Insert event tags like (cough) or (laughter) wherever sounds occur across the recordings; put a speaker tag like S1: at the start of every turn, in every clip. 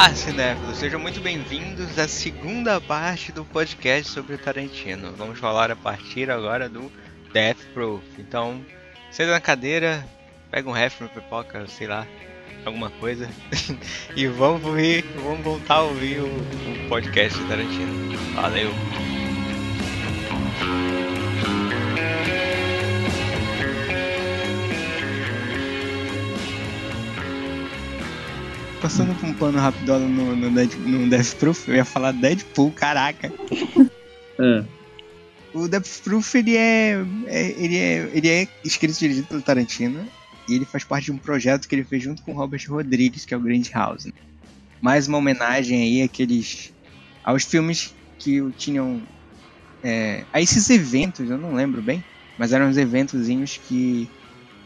S1: Olá, cinéfilos! Sejam muito bem-vindos à segunda parte do podcast sobre Tarantino. Vamos falar a partir agora do Death Proof. Então, senta na cadeira, pega um ref, uma pipoca, sei lá, alguma coisa, (laughs) e vamos ouvir, vamos voltar a ouvir o, o podcast do Tarantino. Valeu!
S2: Passando por um plano rápido no, no, Dead, no Death Proof, eu ia falar Deadpool, caraca.
S3: É.
S2: O Death Proof, ele é, é, ele é, ele é escrito e dirigido pelo Tarantino, e ele faz parte de um projeto que ele fez junto com o Robert Rodrigues, que é o Grand House. Né? Mais uma homenagem aí àqueles, aos filmes que tinham, é, a esses eventos, eu não lembro bem, mas eram uns eventozinhos que,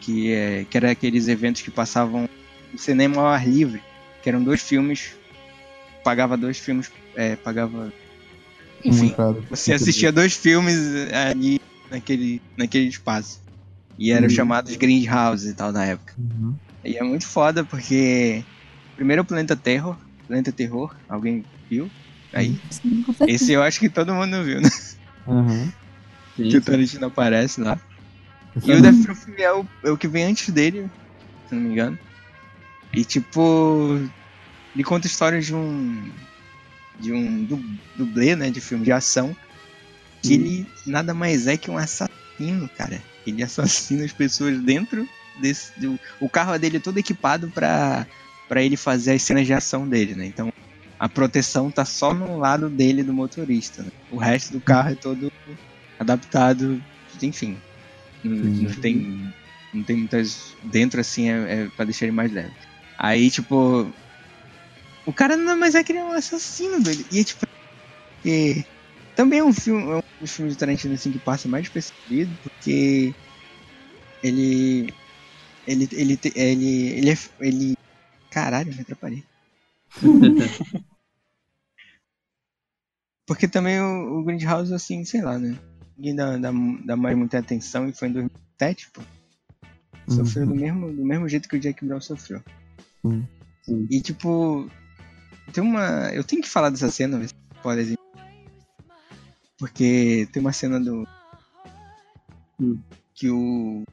S2: que, é, que eram aqueles eventos que passavam no cinema ao ar livre que eram dois filmes, pagava dois filmes, é, pagava. Enfim, você assistia dois filmes ali naquele, naquele espaço. E eram uhum. chamados Grindhouse e tal na época. Uhum. E é muito foda porque. Primeiro o Planeta Terror. Planeta Terror, alguém viu? Aí. Sim, Esse eu acho que todo mundo viu, né?
S3: Uhum. (laughs)
S2: Sim, que o Tarantino aparece lá. e o Death Proof é o, é o que vem antes dele, se não me engano. E tipo, ele conta histórias de um de um dublê, né, de filme de ação, que hum. ele nada mais é que um assassino, cara. Ele assassina as pessoas dentro desse do, o carro dele é todo equipado para para ele fazer as cenas de ação dele, né? Então, a proteção tá só no lado dele do motorista. Né? O resto do carro é todo adaptado, enfim. Não, não tem não tem muitas dentro assim é, é para deixar ele mais leve. Aí, tipo. O cara não mais é que ele é um assassino, velho. E, tipo. E, também é um filme. É um dos filmes de Tarantino assim, que passa mais despercebido, porque. Ele. Ele. Ele. Ele. Ele. É, ele caralho, me atrapalhei. (laughs) porque também o, o Grindhouse, assim, sei lá, né? Ninguém dá, dá, dá mais muita atenção e foi em 2007, pô. Sofreu uhum. do, mesmo, do mesmo jeito que o Jack Brown sofreu.
S3: Sim.
S2: E tipo, tem uma. Eu tenho que falar dessa cena, por exemplo. Porque tem uma cena do. Hum. Que o.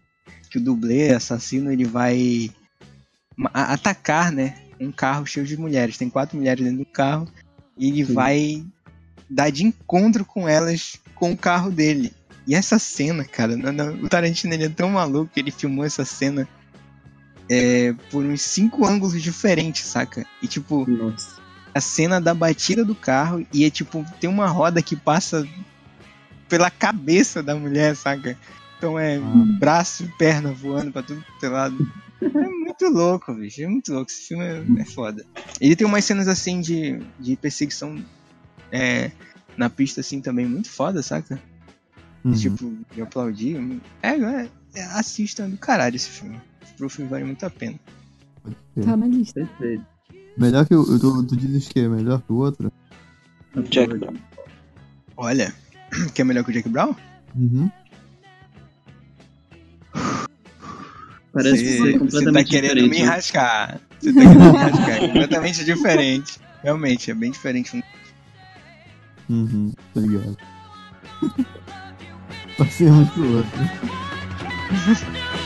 S2: Que o dublê assassino ele vai atacar, né? Um carro cheio de mulheres. Tem quatro mulheres dentro do carro. E ele Sim. vai dar de encontro com elas com o carro dele. E essa cena, cara, o Tarantino ele é tão maluco que ele filmou essa cena é, por uns cinco ângulos diferentes, saca? E tipo,
S3: Nossa.
S2: a cena da batida do carro e é tipo, tem uma roda que passa pela cabeça da mulher, saca? Então é ah. braço e perna voando pra tudo que é lado. É muito louco, bicho. É muito louco. Esse filme é, é foda. Ele tem umas cenas assim de, de perseguição é, na pista assim também muito foda, saca? Uhum. Tipo, de aplaudir. É, é, é assistam do caralho esse filme pro filme vale muito a pena.
S4: Tá na lista. Melhor que o. Tu, tu dizes que é melhor que o outro?
S3: Jack Brown.
S2: Olha, (clears throat) que é melhor que o Jack Brown?
S4: Uhum.
S3: Parece cê, que foi completamente
S2: Você tá querendo
S3: diferente,
S2: me rascar. Você tá querendo me (laughs) rascar. É completamente diferente. Realmente, é bem diferente.
S4: Uhum, tá ligado. (laughs) Passemos pro outro. (laughs)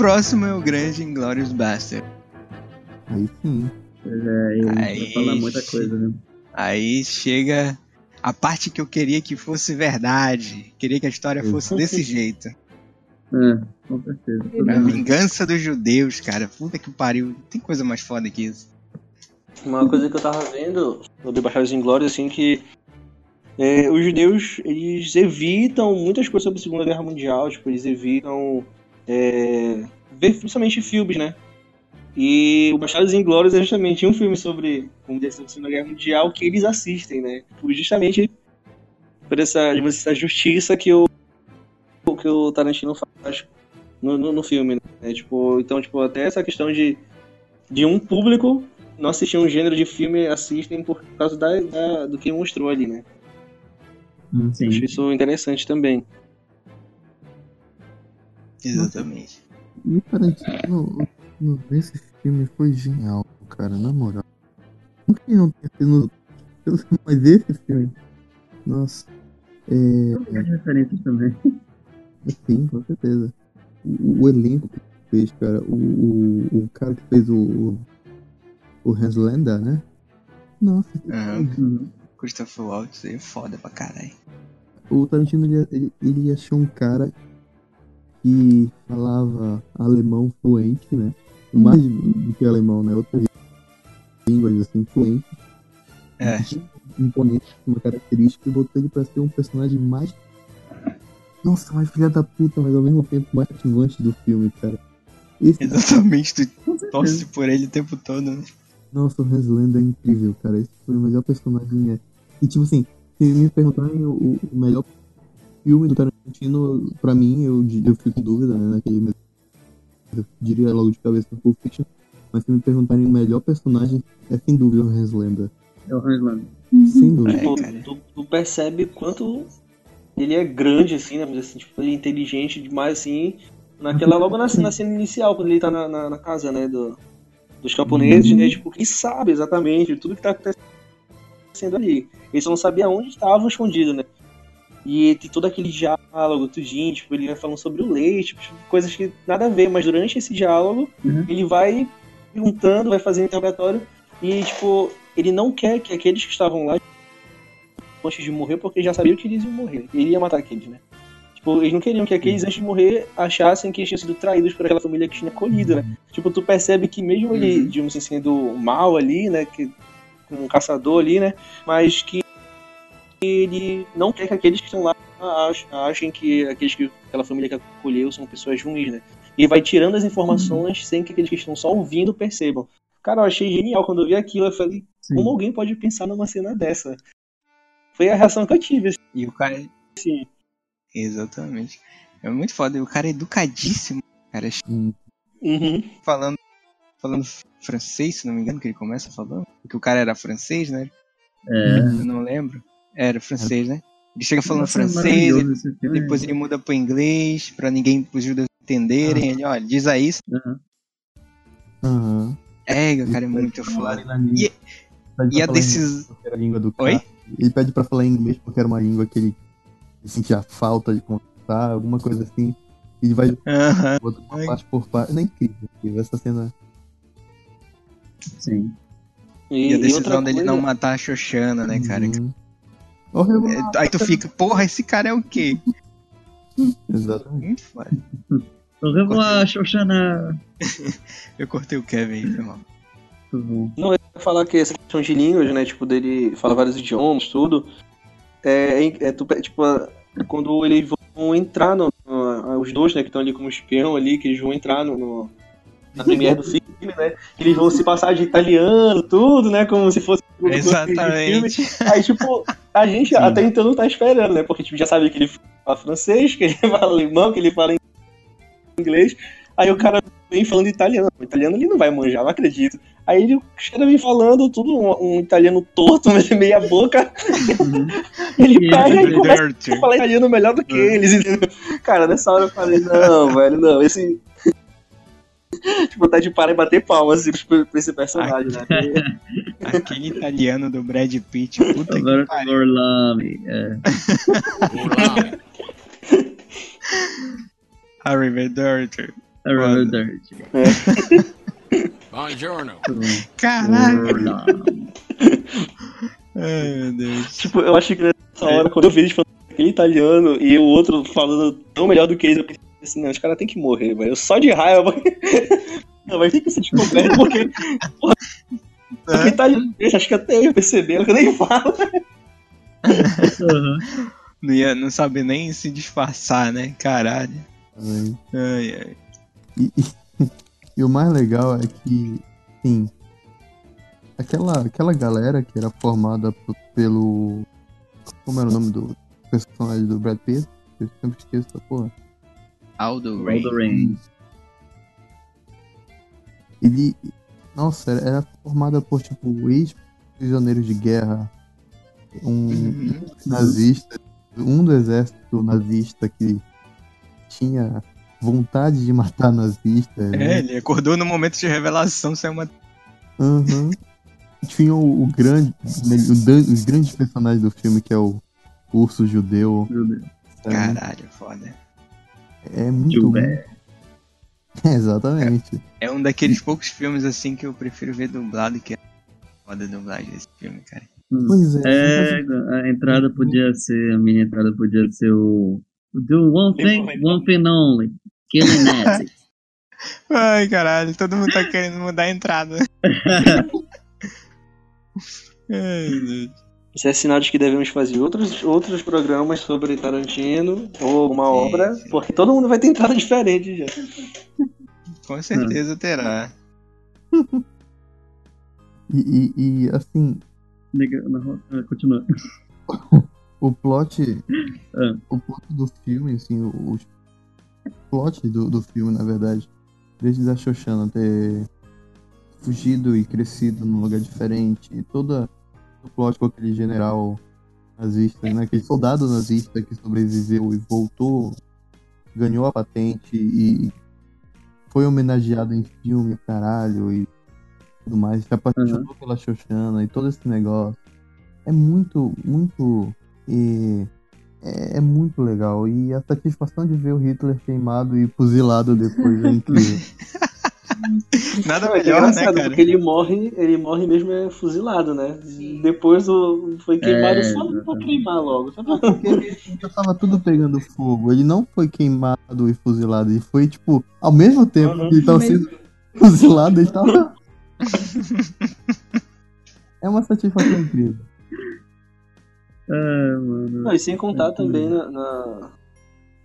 S2: próximo é o grande Inglorious Bastard.
S4: Aí sim.
S3: É, ele vai
S2: Aí-
S3: falar muita coisa, né?
S2: Aí chega a parte que eu queria que fosse verdade. Queria que a história fosse desse jeito.
S3: É, com certeza.
S2: A vingança dos judeus, cara. Puta que pariu. Não tem coisa mais foda que isso.
S5: Uma coisa que eu tava vendo sobre Bastardos Inglórios, assim, que é, os judeus, eles evitam muitas coisas sobre a Segunda Guerra Mundial, tipo, eles evitam é, ver principalmente filmes, né? E o Bastardos Inglórios é justamente um filme sobre, como a Segunda Guerra Mundial que eles assistem, né? Tipo, justamente por essa, essa justiça que o, que o Tarantino faz no, no, no filme, né? Tipo, então, tipo, até essa questão de, de um público não assistir um gênero de filme, assistem por causa da, da- do que mostrou ali, né?
S3: Sim.
S5: Acho isso interessante também.
S2: Exatamente.
S4: E o Tarantino, no- nesse filme foi genial, cara, na moral. Não que ele não tenha sido. (laughs) Mas esse filme. Nossa. É.
S3: As referências também.
S4: Sim, com certeza. O, o elenco que fez, cara. O, o, o cara que fez o. O Hans Landa, né? Nossa.
S3: Uhum.
S2: Christopher Waltz é foda pra caralho.
S4: O Tarantino ele, ele, ele achou um cara que falava alemão fluente, né? Mais do que alemão, né? Outras línguas assim, fluente.
S2: É.
S4: Imponente, uma característica, e botou ele pra ser um personagem mais. Nossa, mais filha da puta, mas ao mesmo tempo mais cativante do filme, cara. Esse,
S2: Exatamente, tu torce por ele o tempo todo, né?
S4: nossa, o Hans Landa é incrível, cara. Esse foi o melhor personagem. É. E tipo assim, se me perguntarem o, o melhor filme do Tarantino, pra mim, eu, eu fico em dúvida, né? Naquele mesmo. Eu diria logo de cabeça Pulp Fiction. Mas se me perguntarem o melhor personagem, é sem dúvida o Hans Landa.
S3: É o Hans Landa.
S4: Sem dúvida.
S2: É, cara.
S5: tu, tu percebe quanto ele é grande, assim, né? Mas, assim, tipo, ele é inteligente demais, assim. Naquela, logo na, na cena inicial, quando ele tá na, na, na casa, né? Do, dos camponeses, né? Tipo, ele sabe exatamente tudo que tá acontecendo ali. Ele só não sabia onde estava escondido, né? E tem todo aquele diálogo, tudinho, tipo, ele vai falando sobre o leite, tipo, coisas que nada a ver, mas durante esse diálogo,
S3: Uhum.
S5: ele vai perguntando, vai fazendo interrogatório, e, tipo, ele não quer que aqueles que estavam lá antes de morrer, porque já sabia que eles iam morrer. Ele ia matar aqueles, né? Tipo, eles não queriam que aqueles antes de morrer achassem que eles tinham sido traídos por aquela família que tinha acolhido, né? Tipo, tu percebe que mesmo ele, digamos assim, sendo mal ali, né? Que, um caçador ali, né? Mas que ele não quer que aqueles que estão lá ach- achem que aqueles que aquela família que acolheu são pessoas ruins, né? E vai tirando as informações sem que aqueles que estão só ouvindo percebam. Cara, eu achei genial quando eu vi aquilo. Eu falei,
S3: Sim.
S5: como alguém pode pensar numa cena dessa? Foi a reação que eu tive,
S2: E o cara.
S5: assim.
S2: Exatamente. É muito foda. E o cara é educadíssimo. Cara,
S4: Hum,
S5: Uhum.
S2: falando, falando francês, se não me engano, que ele começa falando. Porque o cara era francês, né?
S3: É.
S2: Eu não lembro. Era francês, né? Ele chega falando
S3: Nossa, é
S2: francês,
S3: filme.
S2: depois ele muda pro inglês, pra ninguém, os judeus entenderem. Ele, olha, diz aí isso.
S3: Aham.
S4: Aham.
S2: É, o cara é muito foda.
S4: E,
S2: E- E a decisão. Oi?
S4: Ele pede pra falar inglês porque era uma língua que ele sentia falta de conversar, alguma coisa assim. E ele vai
S2: Ai.
S4: parte por parte. Não é incrível, incrível. Essa cena.
S3: Sim.
S2: E a decisão
S5: outra
S2: dele
S5: coisa-
S2: não matar a Xoxana, né, cara?
S4: Uhum.
S2: É, Aí tu fica, porra, esse cara é o quê? (laughs)
S4: Exatamente.
S3: Au revoir, Xoxana.
S2: Eu cortei o Kevin aí, foi mal.
S5: Não, eu ia falar que essa questão de línguas, né? Tipo, dele falar vários idiomas, tudo. É, é, é tu- tipo, quando eles vão entrar no, no- Os dois, né, que estão ali como espião ali, que eles vão entrar no, no- na (laughs) premiere do filme, né? Que eles vão se passar de italiano, tudo, né? Como se fosse. Um filme.
S2: Exatamente.
S5: Aí, tipo, a gente (laughs) até então não tá esperando, né? Porque tipo, já sabe que ele fala francês, que ele (laughs) fala alemão, que ele fala inglês. Aí o cara vem falando italiano. O italiano ele não vai manjar, não acredito. Aí ele, os caras vem falando tudo um, um italiano torto, (laughs) meia boca.
S3: Uhum.
S5: Ele
S3: E
S5: pega
S3: ele
S5: e começa
S2: Dirty.
S5: a falar italiano melhor do que eles. entendeu? Cara, nessa hora eu falei, não, velho, não, esse. tipo, tá de para e bater palmas assim, pra esse personagem, né?
S2: Aquele italiano do Brad Pitt, puta que
S3: Agora
S2: pariu.
S3: Orlami. É. (laughs)
S2: Arrivederci.
S3: Arrivederci.
S6: Buongiorno.
S3: Muito bom.
S2: Caralho! Ai, meu Deus.
S5: Tipo, eu acho que nessa hora, quando eu vi eles falando aquele italiano e o outro falando tão melhor do que eles, eu pensei assim, não, os caras têm que morrer, velho. Só de raiva. Não, mas tem que ser descoberto porque. O italiano, acho que até eu perceberam que eu nem falo.
S3: aham.
S2: Não ia não saber nem se disfarçar, né? Caralho.
S4: Ai.
S2: Ai, ai.
S4: E, e- (laughs) e o mais legal é que, sim, aquela, aquela galera que era formada pelo. Como era o nome do personagem do Brad Pitt? Eu sempre esqueço essa porra.
S2: Aldo
S3: the Rain.
S4: Ele. Nossa, era, era formada por, tipo, ex-prisioneiros de guerra, um
S2: Uhum.
S4: nazista, um do exército nazista que tinha vontade de matar nazistas.
S2: É,
S4: né?
S2: ele acordou no momento de revelação, saiu uma.
S4: Uhum. Tinha o, o grande, o dan- os grandes personagens do filme, que é o urso judeu.
S3: Meu Deus.
S4: É,
S2: Caralho, foda.
S4: é muito
S3: Too (laughs) bad.
S4: É, exatamente.
S2: É um daqueles poucos filmes assim que eu prefiro ver dublado, que é foda a dublagem desse filme, cara.
S3: Hum.
S4: Pois é.
S3: É, a entrada podia ser, a minha entrada podia ser o. Do one thing, one thing only. Killing Nazis. (laughs)
S2: Ai, caralho, todo mundo tá querendo mudar a entrada. (laughs) Ai, meu Deus.
S5: Isso é sinal de que devemos fazer outros, outros programas sobre Tarantino ou uma
S2: Sim,
S5: obra,
S2: sim.
S5: porque todo mundo vai ter entrada (laughs) diferente já.
S2: Com certeza terá. (laughs)
S4: E, e- e, assim,
S3: ah, Continua. (laughs)
S4: o plot.
S3: Ah.
S4: O plot do filme, assim, o, o plot do, do filme, na verdade, desde a Shoshana ter fugido e crescido num lugar diferente, e toda o plot com aquele general nazista, né? Aquele soldado nazista que sobreviveu e voltou, ganhou a patente e foi homenageado em filme, caralho, e tudo mais, se apaixonou pela Shoshana e todo esse negócio. É muito, muito. eh, é, é muito legal. E a satisfação de ver o Hitler queimado e fuzilado depois é incrível. (laughs) (laughs)
S2: Nada
S5: Não, é é
S2: melhor, né, cara?
S5: porque ele morre, ele morre mesmo é fuzilado, né? Depois o, foi queimado
S3: É,
S5: só pra queimar logo. Só pra...
S4: Porque já tava tudo pegando fogo. Ele não foi queimado e fuzilado. Ele foi, tipo, ao mesmo tempo
S5: Uhum.
S4: que ele tava sendo (laughs) fuzilado, ele tava. (laughs) é uma satisfação incrível.
S3: Ah, mano.
S5: Não, e sem contar também na, na-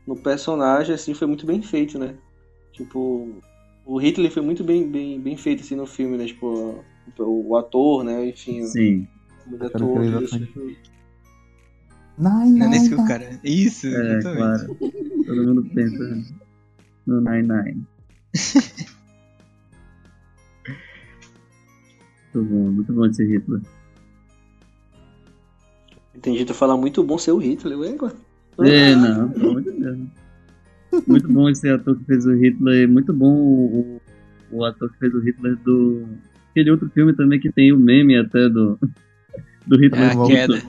S5: no personagem, assim, foi muito bem feito, né? Tipo, o Hitler foi muito bem, bem, bem feito, assim, no filme, né? Tipo, o, o ator, né? Enfim,
S3: Sim.
S5: o ator.
S4: Nine,
S2: Não é nesse
S4: nine,
S2: que o cara. Isso,
S3: É,
S2: exatamente.
S3: claro. Todo mundo pensa no Nine Nine. (laughs) muito bom, muito bom esse Hitler.
S5: Tem gente a falar muito bom ser o Hitler, ué, ué.
S3: É, não, pelo amor de Deus. Muito bom esse ator que fez o Hitler. Muito bom o, o, ator que fez o Hitler do. Aquele outro filme também que tem o meme até do. Do Hitler
S2: É a
S3: Volta,
S2: queda.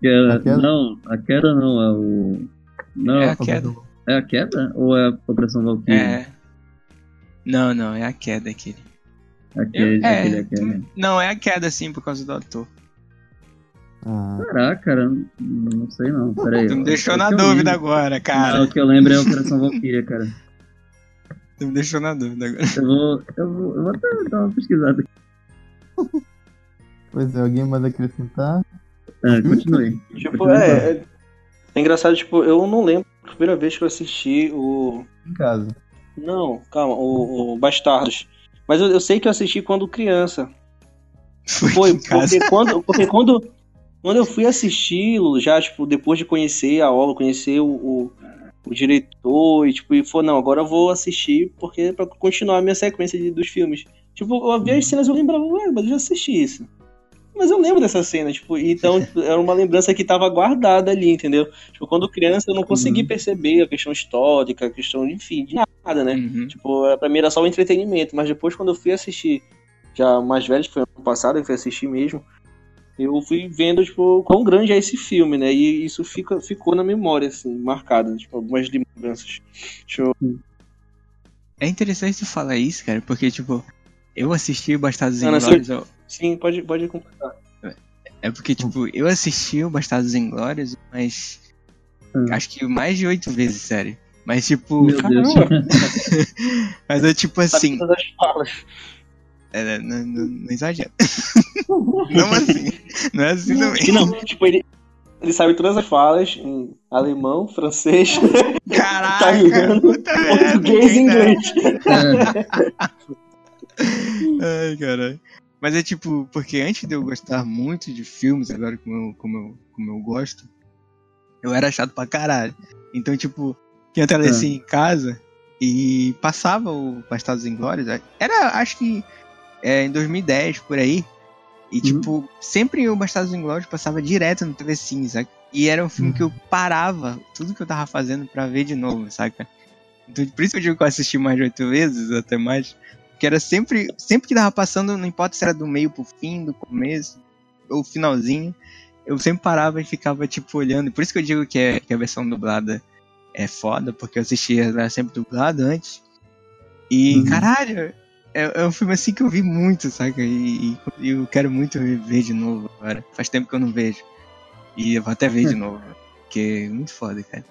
S3: que é-
S4: A queda?
S3: Não, a queda não, é o. Não,
S2: É a queda.
S3: é a queda? Ou é a Operação Valkyrie?
S2: É. Não, não, é a queda aquele.
S3: Aquele,
S2: É.
S3: aquele, aquele.
S2: Não, é a queda sim, por causa do ator.
S4: Ah,
S3: Caraca, cara, não sei não. Pera aí.
S2: Tu me deixou
S3: O
S2: na dúvida
S3: lembro-
S2: agora,
S3: Não,
S2: cara.
S3: o que eu lembro é a Operação Valkyria, cara.
S2: Tu me deixou na dúvida agora.
S3: Eu vou, eu vou, eu vou até dar uma pesquisada.
S4: pois é, alguém mais acrescentar?
S3: Ah, continue.
S5: Tipo, é, é. É engraçado, tipo, eu não lembro a primeira vez que eu assisti o.
S4: Em casa.
S5: Não, calma, o, o Bastardos. Mas eu, eu sei que eu assisti quando criança. Foi,
S2: em casa.
S5: porque quando, porque quando, quando eu fui assisti-lo, já, tipo, depois de conhecer a obra, conhecer o, o, o diretor, e tipo, e falou, não, agora eu vou assistir porque pra continuar a minha sequência de- dos filmes. Tipo, eu via as cenas e eu lembrava, ué, mas eu já assisti isso. Mas eu lembro dessa cena, tipo, então (laughs) tipo, era uma lembrança que tava guardada ali, entendeu? Tipo, quando criança eu não consegui perceber a questão histórica, a questão, enfim, de nada, né?
S2: Uhum.
S5: Tipo, pra mim era só o entretenimento, mas depois quando eu fui assistir, já mais velho, que foi ano passado, eu fui assistir mesmo, eu fui vendo, tipo, quão grande é esse filme, né? E isso fica, ficou na memória, assim, marcado, tipo, algumas lembranças. Deixa eu...
S2: É interessante tu falar isso, cara, porque, tipo, Eu assisti Bastardos
S5: não,
S2: Inglórios. eu-
S5: Sim, pode, pode completar.
S2: É porque, tipo, eu assisti o Bastardos Inglórios, mas.
S3: Hum.
S2: Acho que mais de oito vezes, sério. Mas, tipo.
S3: Meu Deus. (laughs)
S2: Mas é tipo assim. É, não, não, não exagera. (laughs) não assim. Não é assim também.
S5: Não, tipo, ele, ele sabe todas as falas em alemão, francês, (laughs)
S2: Caraca!
S5: Italiano, português e inglês. (laughs)
S2: Ai, caralho. Mas é tipo, porque antes de eu gostar muito de filmes, agora como eu, como eu, como eu gosto, eu era chato pra caralho. Então, tipo, tinha telecine em casa e passava o Bastardos Inglórios. Era, acho que é, em 2010, por aí. E, tipo, sempre o Bastardos Inglórios passava direto no telecine, saca? E era um filme que eu parava tudo que eu tava fazendo pra ver de novo, saca? Então, por isso que eu digo que eu assisti mais de oito vezes, até mais. Que era sempre, sempre que tava passando, não importa se era do meio pro fim, do começo, ou finalzinho, eu sempre parava e ficava, tipo, olhando. Por isso que eu digo que, é, que a versão dublada é foda, porque eu assistia ela sempre dublada antes. E,
S3: Uhum.
S2: caralho, é, é um filme assim que eu vi muito, saca? E, e eu quero muito ver de novo agora. Faz tempo que eu não vejo. E eu vou até ver de (laughs) novo. Porque é muito foda, cara.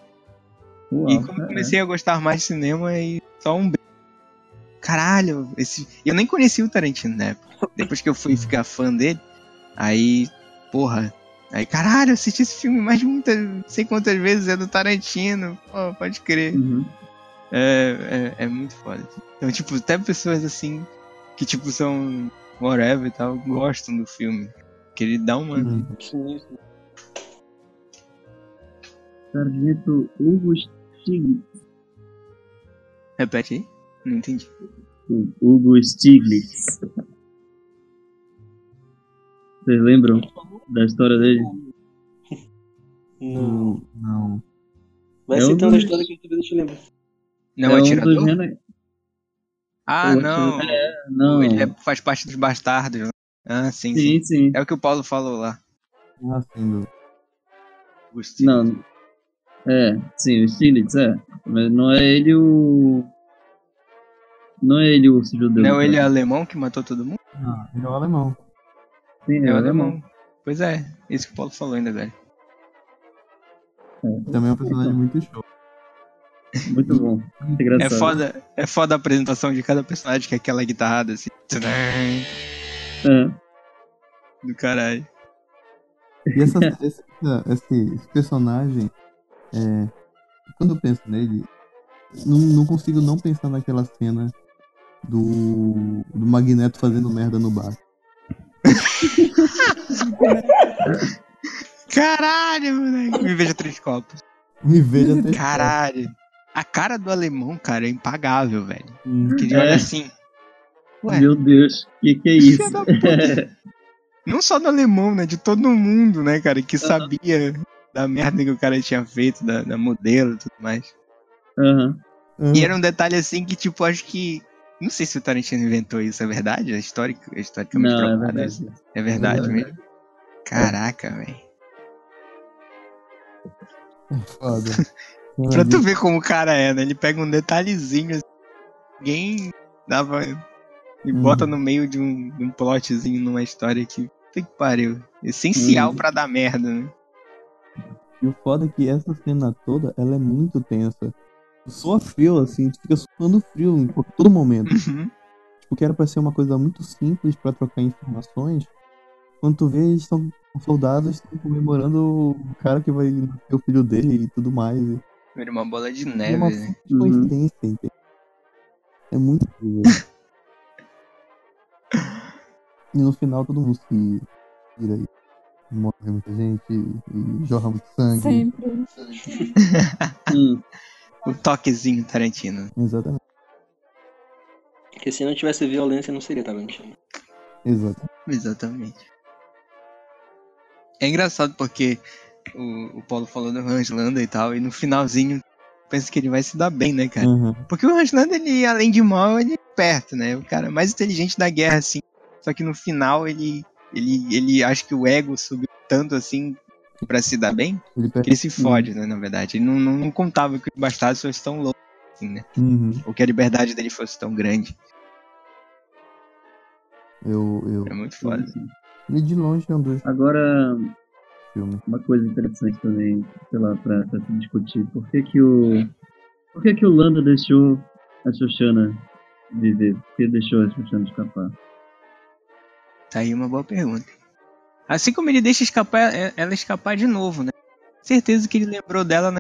S3: Uau,
S2: E como eu
S3: é.
S2: comecei a gostar mais de cinema, e só um. beijo. Caralho, esse. Eu nem conhecia o Tarantino na época. Depois que eu fui ficar fã dele, aí. Porra. Aí, caralho, eu assisti esse filme mais de muitas. Não sei quantas vezes é do Tarantino. Pô, pode crer.
S3: Uhum.
S2: É, é, é muito foda. Então, tipo, até pessoas assim. Que, tipo, são. Whatever e tal, gostam do filme. Que ele dá uma.
S4: Hum.
S3: Sargento Hugo Stiglitz.
S2: Repete aí? Não entendi.
S3: Hugo Stiglitz. Vocês lembram da história dele?
S5: Não.
S4: Não.
S5: Vai
S3: É um
S5: citando a
S3: dos-
S5: história que a gente te lembra.
S2: Não,
S3: é um
S2: atirador?
S3: dos rene-
S2: Ah,
S3: o
S2: não.
S3: Não,
S2: Ele é- faz parte dos bastardos. né? Ah, sim, sim.
S3: sim, sim.
S2: É o que o Paulo falou lá.
S4: Ah, sim.
S3: Não. É, sim, o Stiglitz, é. Mas não é ele o. Não é ele o urso judeu.
S2: Não,
S3: cara.
S2: ele é alemão que matou todo mundo?
S4: Ah, ele é o alemão.
S3: Sim,
S2: É,
S3: é
S2: o
S3: o
S2: alemão. Pois é, isso que o Paulo falou ainda, velho.
S4: Também é um personagem muito show.
S3: Muito bom. Muito
S2: É
S3: engraçado.
S2: foda, é foda a apresentação de cada personagem, que é aquela guitarrada assim.
S3: É.
S2: Do caralho.
S4: E essa, esse, esse, esse personagem, é, quando eu penso nele, não, não consigo não pensar naquela cena do, do Magneto fazendo merda no bar. (laughs)
S2: Caralho, moleque. Me veja três copos.
S4: Me veja até.
S2: Caralho. A cara do alemão, cara, é impagável, velho.
S4: Hum,
S2: Que ele
S3: É.
S2: olha assim. Ué,
S3: Meu Deus, que que é isso?
S2: puta. (laughs) Não só do alemão, né? De todo mundo, né, cara? Que sabia da merda que o cara tinha feito, da, da modelo e tudo mais.
S3: Aham.
S2: E era um detalhe assim que, tipo, acho que. Não sei se o Tarantino inventou isso, é verdade? É histórico, é historicamente
S3: Não, é
S2: provado
S3: verdade.
S2: É verdade
S3: É
S2: mesmo? Caraca, velho.
S4: Foda. (laughs)
S2: Pra tu ver como o cara é, né? Ele pega um detalhezinho assim, ninguém dava. E
S4: Hum.
S2: bota no meio de um, de um plotzinho numa história que. Puta que pariu. Essencial
S3: Hum.
S2: pra dar merda, né?
S4: E o foda é que essa cena toda, ela é muito tensa. Soa frio, assim, tu fica suando frio em todo momento.
S2: Uhum.
S4: Tipo, que era pra ser uma coisa muito simples pra trocar informações. Quando tu vê, eles estão os soldados estão comemorando o cara que vai ter o filho dele e tudo mais.
S2: Vira uma bola de
S4: é
S2: neve,
S4: uma
S2: né?
S3: Uhum.
S4: coincidência, entende? É muito incrível. e no final todo mundo se vira aí. Morre muita gente e jorra muito sangue.
S6: Sempre. (laughs)
S2: O toquezinho Tarantino.
S4: Exatamente.
S5: Porque se não tivesse violência, não seria Tarantino.
S4: Exatamente.
S2: Exatamente. É engraçado porque o, o Paulo falou do Hans Landa e tal, e no finalzinho pensa que ele vai se dar bem, né, cara?
S4: Uhum.
S2: Porque o Hans Landa, ele, além de mal, ele é perto, né? O cara mais inteligente da guerra, assim. Só que no final ele. Ele, ele acha que o ego subiu tanto assim pra se dar bem,
S4: Ele
S2: que ele se fode, né, na verdade. Ele não, não, não contava que os bastardos fossem tão loucos assim, né?
S4: Uhum.
S2: Ou que a liberdade dele fosse tão grande.
S4: Eu, eu...
S1: É muito foda.
S4: E de longe é um dos
S3: Agora,
S4: filmes.
S3: uma coisa interessante também, sei lá, pra, pra se discutir. Por que que o... Por que que o Lando deixou a Xoxana viver? Por que deixou a Xoxana escapar?
S2: Tá aí uma boa pergunta. Assim como ele deixa escapar, é- ela escapar de novo, né? Certeza que ele lembrou dela, né?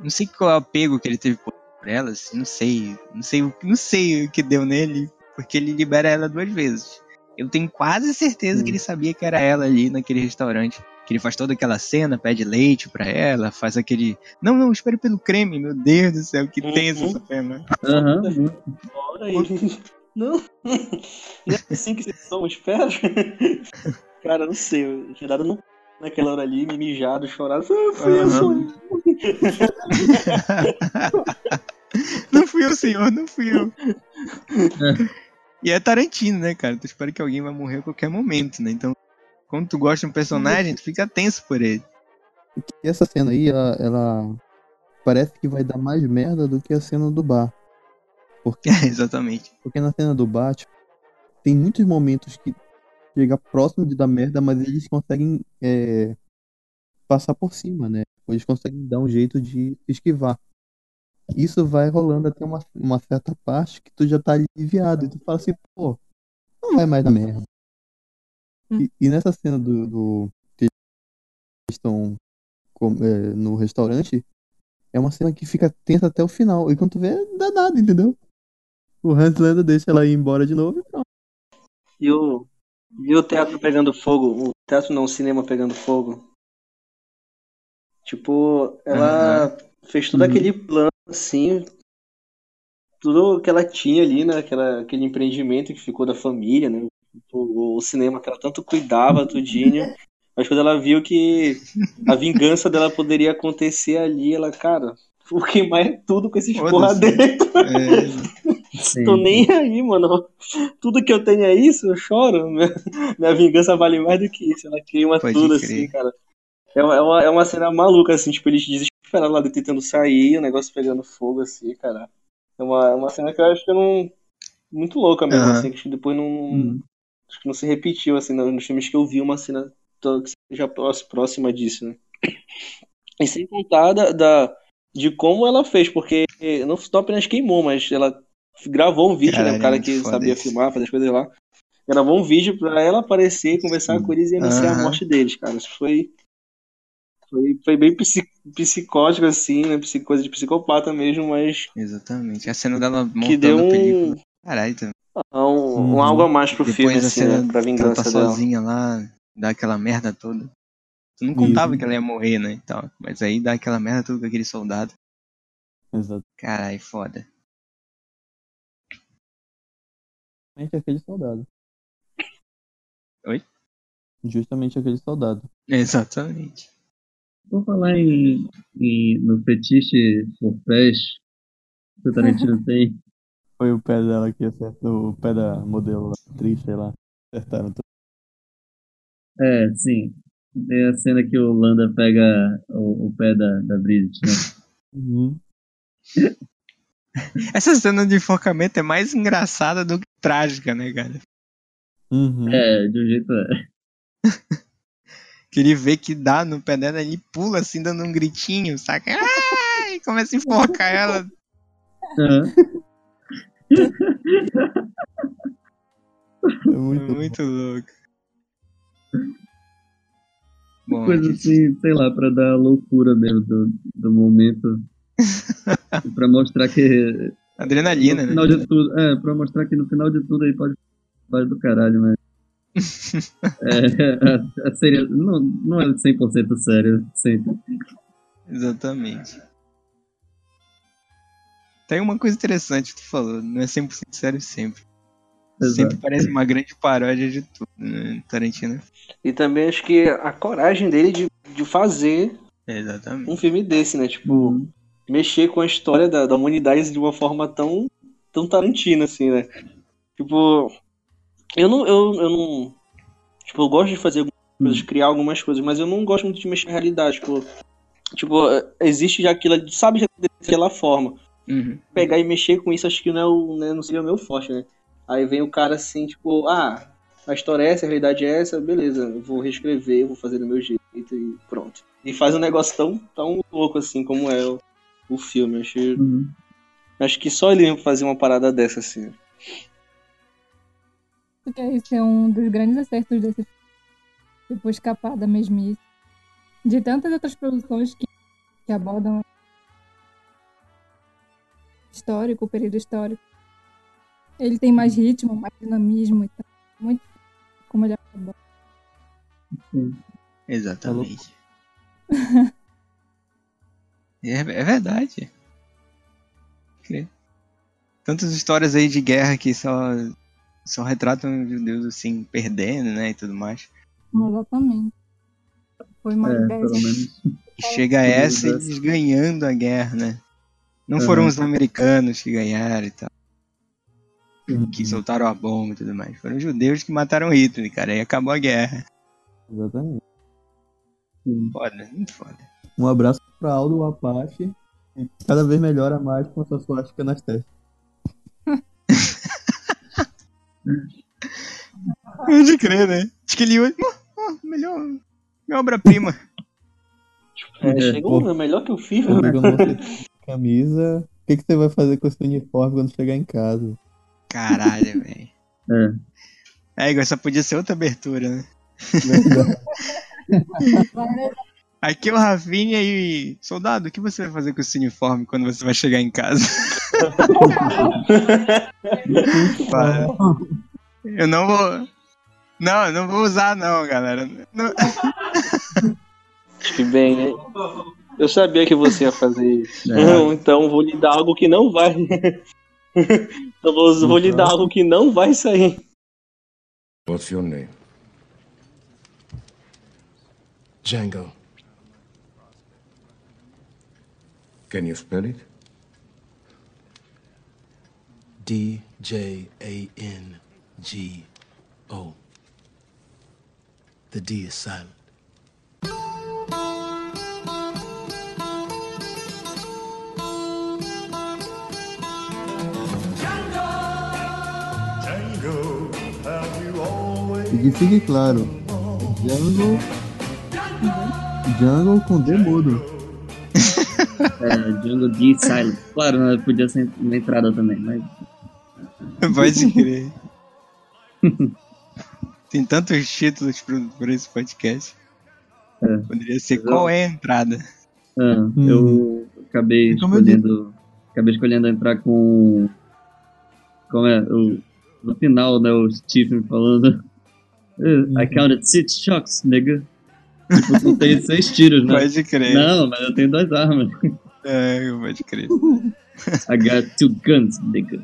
S2: Não sei qual é o apego que ele teve por ela, assim, não sei. Não sei, não sei o que deu nele, porque ele libera ela duas vezes. Eu tenho quase certeza que ele sabia que era ela ali naquele restaurante. Que ele faz toda aquela cena, pede leite pra ela, faz aquele. Não, não, espere pelo creme, meu Deus do céu, que
S5: Uhum.
S2: tenso essa cena.
S3: Aham, muito.
S5: Bora aí. (laughs) Não. (laughs) Não é assim que vocês são, espera. (laughs) Cara, não sei. Eu tinha dado no... naquela hora ali, me mijado, chorado. Ah, foi
S2: Aham.
S5: isso.
S2: não fui eu, senhor, não fui eu. E é Tarantino, né, cara? Tu espera que alguém vai morrer a qualquer momento, né? Então, quando tu gosta de um personagem, tu fica tenso por ele.
S4: E essa cena aí, ela, ela parece que vai dar mais merda do que a cena do bar. Porque, (laughs)
S2: Exatamente.
S4: porque na cena do bar, tipo, tem muitos momentos que chega próximo de dar merda, mas eles conseguem é, passar por cima, né? Eles conseguem dar um jeito de esquivar. Isso vai rolando até uma, uma certa parte que tu já tá aliviado. E tu fala assim, pô, não vai mais dar merda. E, e nessa cena do, do que eles estão com- é, no restaurante, é uma cena que fica tensa até o final. E quando tu vê, dá nada, entendeu? O Hans Landa deixa ela ir embora de novo e pronto.
S5: E o, e o teatro pegando fogo? O teatro não, o cinema pegando fogo. Tipo, ela fez todo
S3: Uhum.
S5: aquele plano assim. Tudo que ela tinha ali, né? Aquela, aquele empreendimento que ficou da família, né? O, o cinema que ela tanto cuidava, tudinho. (laughs) Mas quando ela viu que a vingança dela poderia acontecer ali, ela, cara, vou queimar tudo com esses porra dentro.
S2: É. (laughs)
S5: Tô nem aí, mano. Tudo que eu tenho é isso, eu choro. Minha, (laughs) minha vingança vale mais do que isso. Ela queima
S2: Pode
S5: tudo,
S2: crer.
S5: assim, cara. É uma, é, uma, é uma cena maluca, assim, tipo, eles desesperados lá tentando sair, o negócio pegando fogo, assim, cara. É uma, é uma cena que eu acho que eu não. Muito louca mesmo,
S2: Aham.
S5: assim, que depois não.
S3: Uhum.
S5: Acho que não se repetiu, assim, nos filmes que eu vi uma cena que seja próxima disso, né? (clears throat) E sem contar da, da- de como ela fez, porque não só apenas queimou, mas ela gravou um vídeo, né?
S2: Caralho,
S5: O cara
S2: é
S5: que sabia
S2: isso.
S5: filmar, fazer as coisas lá. Gravou um vídeo pra ela aparecer, conversar com eles e anunciar a morte deles, cara. Isso foi. Foi, foi bem psi- psicótico, assim, né? Coisa de psicopata mesmo, mas
S2: exatamente. A cena dela
S5: que
S2: montando
S5: deu
S2: a
S5: um,
S2: película. Caralho, também.
S5: um, um
S4: Uhum.
S5: algo a mais pro filme,
S2: Depois a
S5: assim,
S2: cena
S5: né? Pra
S2: que ela tá
S5: vingança dela.
S2: sozinha lá, dá aquela merda toda. Tu não contava
S4: Isso.
S2: que ela ia morrer, né? Então, mas aí dá aquela merda toda com aquele soldado.
S4: Exatamente
S2: Caralho, foda.
S4: aquele soldado.
S2: Oi?
S4: Justamente aquele soldado.
S2: Exatamente.
S3: Vou falar em, em- no fetiche por pés que o Tarantino tem.
S4: Foi o pé dela que acertou, o pé da modelo atriz, sei lá. Acertaram tudo.
S3: É, sim. Tem a cena que o Landa pega o, o pé da, da Bridget, né?
S4: Uhum. (laughs)
S2: Essa cena de enforcamento é mais engraçada do que trágica, né, cara?
S4: Uhum.
S3: É, de um jeito. (laughs) é.
S2: Que ele vê que dá no pé dela, ele pula assim, dando um gritinho, saca? Ai! Começa a enforcar ela.
S3: Aham. (laughs)
S4: É muito
S2: Muito, muito louco. Bom,
S3: Coisa assim, sei lá, pra dar a loucura mesmo do, do momento. E (laughs) pra mostrar que.
S2: adrenalina,
S3: no
S2: né?
S3: final de tudo. É, pra mostrar que no final de tudo aí pode. Vai do caralho, mas. É, a, (laughs) a série não, não é 100% sério, sempre.
S2: Exatamente. Tem uma coisa interessante que tu falou, não é 100% sério sempre.
S3: Exato.
S2: Sempre parece uma grande paródia de tudo, né, Tarantino?
S5: E também acho que a coragem dele de, de fazer
S2: Exatamente.
S5: um filme desse, né? Tipo, mexer com a história da, da humanidade de uma forma tão, tão tarantina, assim, né? Tipo, eu não, eu, eu não. Tipo, eu gosto de fazer algumas coisas, criar algumas coisas, mas eu não gosto muito de mexer na realidade. Tipo, tipo existe já aquilo, sabe já daquela forma.
S2: Uhum.
S5: Pegar e mexer com isso, acho que não, é o, né, não seria o meu forte, né? Aí vem o cara assim, tipo, ah, a história é essa, a realidade é essa, beleza, eu vou reescrever, eu vou fazer do meu jeito e pronto. E faz um negócio tão, tão louco assim como é o, o filme. Acho,
S3: Uhum.
S5: acho que só ele fazer uma parada dessa assim.
S6: Porque esse é um dos grandes acertos desse filme. Tipo, escapar da mesmice. De tantas outras produções que, que abordam histórico, o período histórico. Ele tem mais ritmo, mais dinamismo e tal. Muito como ele acabou.
S2: Exatamente. é, é verdade. Tantas histórias aí de guerra que só, só retratam os judeus assim, perdendo, né, e tudo mais.
S6: Exatamente. Foi uma
S3: É,
S6: ideia.
S3: pelo menos.
S2: E chega essa eles ganhando a guerra, né? Não foram os americanos que ganharam e tal,
S3: Uhum.
S2: que soltaram a bomba e tudo mais. Foram os judeus que mataram Hitler, cara, aí acabou a guerra.
S4: Exatamente.
S3: Sim.
S2: Foda, muito foda.
S4: Um abraço pra Aldo Apache. Cada vez melhora mais com a sua suástica nas testas.
S2: Pode crer, né? Acho que ele olha, "Oh, oh, melhor, minha obra-prima.
S5: É,
S3: É,
S5: chega é melhor que o FIFA.
S4: Camisa, o que, que você vai fazer com esse uniforme quando chegar em casa?
S2: Caralho, velho.
S3: É.
S2: É, igual essa podia ser outra abertura, né? (laughs) Aqui é o Rafinha e. Soldado, o que você vai fazer com esse uniforme quando você vai chegar em casa? (laughs) Eu não vou. Não, eu não vou usar, não, galera. Não-
S5: Que bem, né? Eu sabia que você ia fazer isso.
S3: É.
S5: Então vou lhe dar algo que não vai. (laughs) então vou, vou lhe dar algo que não vai sair.
S7: What's your name?
S8: Django.
S7: Can you spell it?
S8: D J A N G O. The D is silent.
S4: E que fique claro, Jungle. Jungle com D mudo. (laughs)
S3: É, Django D Silent. Claro, né, podia ser na entrada também, mas.
S2: Pode crer. Tem tantos títulos por, esse podcast.
S3: É.
S2: Poderia ser qual é a entrada?
S3: Ah, eu acabei
S4: eu
S3: escolhendo. Acabei escolhendo entrar com. Como é? O, no final, né? O Stephen falando. "Eh, I counted six shots, nigga. Tipo, eu contei seis tiros, né?
S2: Pode crer.
S3: Não, mas eu tenho duas armas.
S2: É, pode crer.
S3: I got two guns, nigga.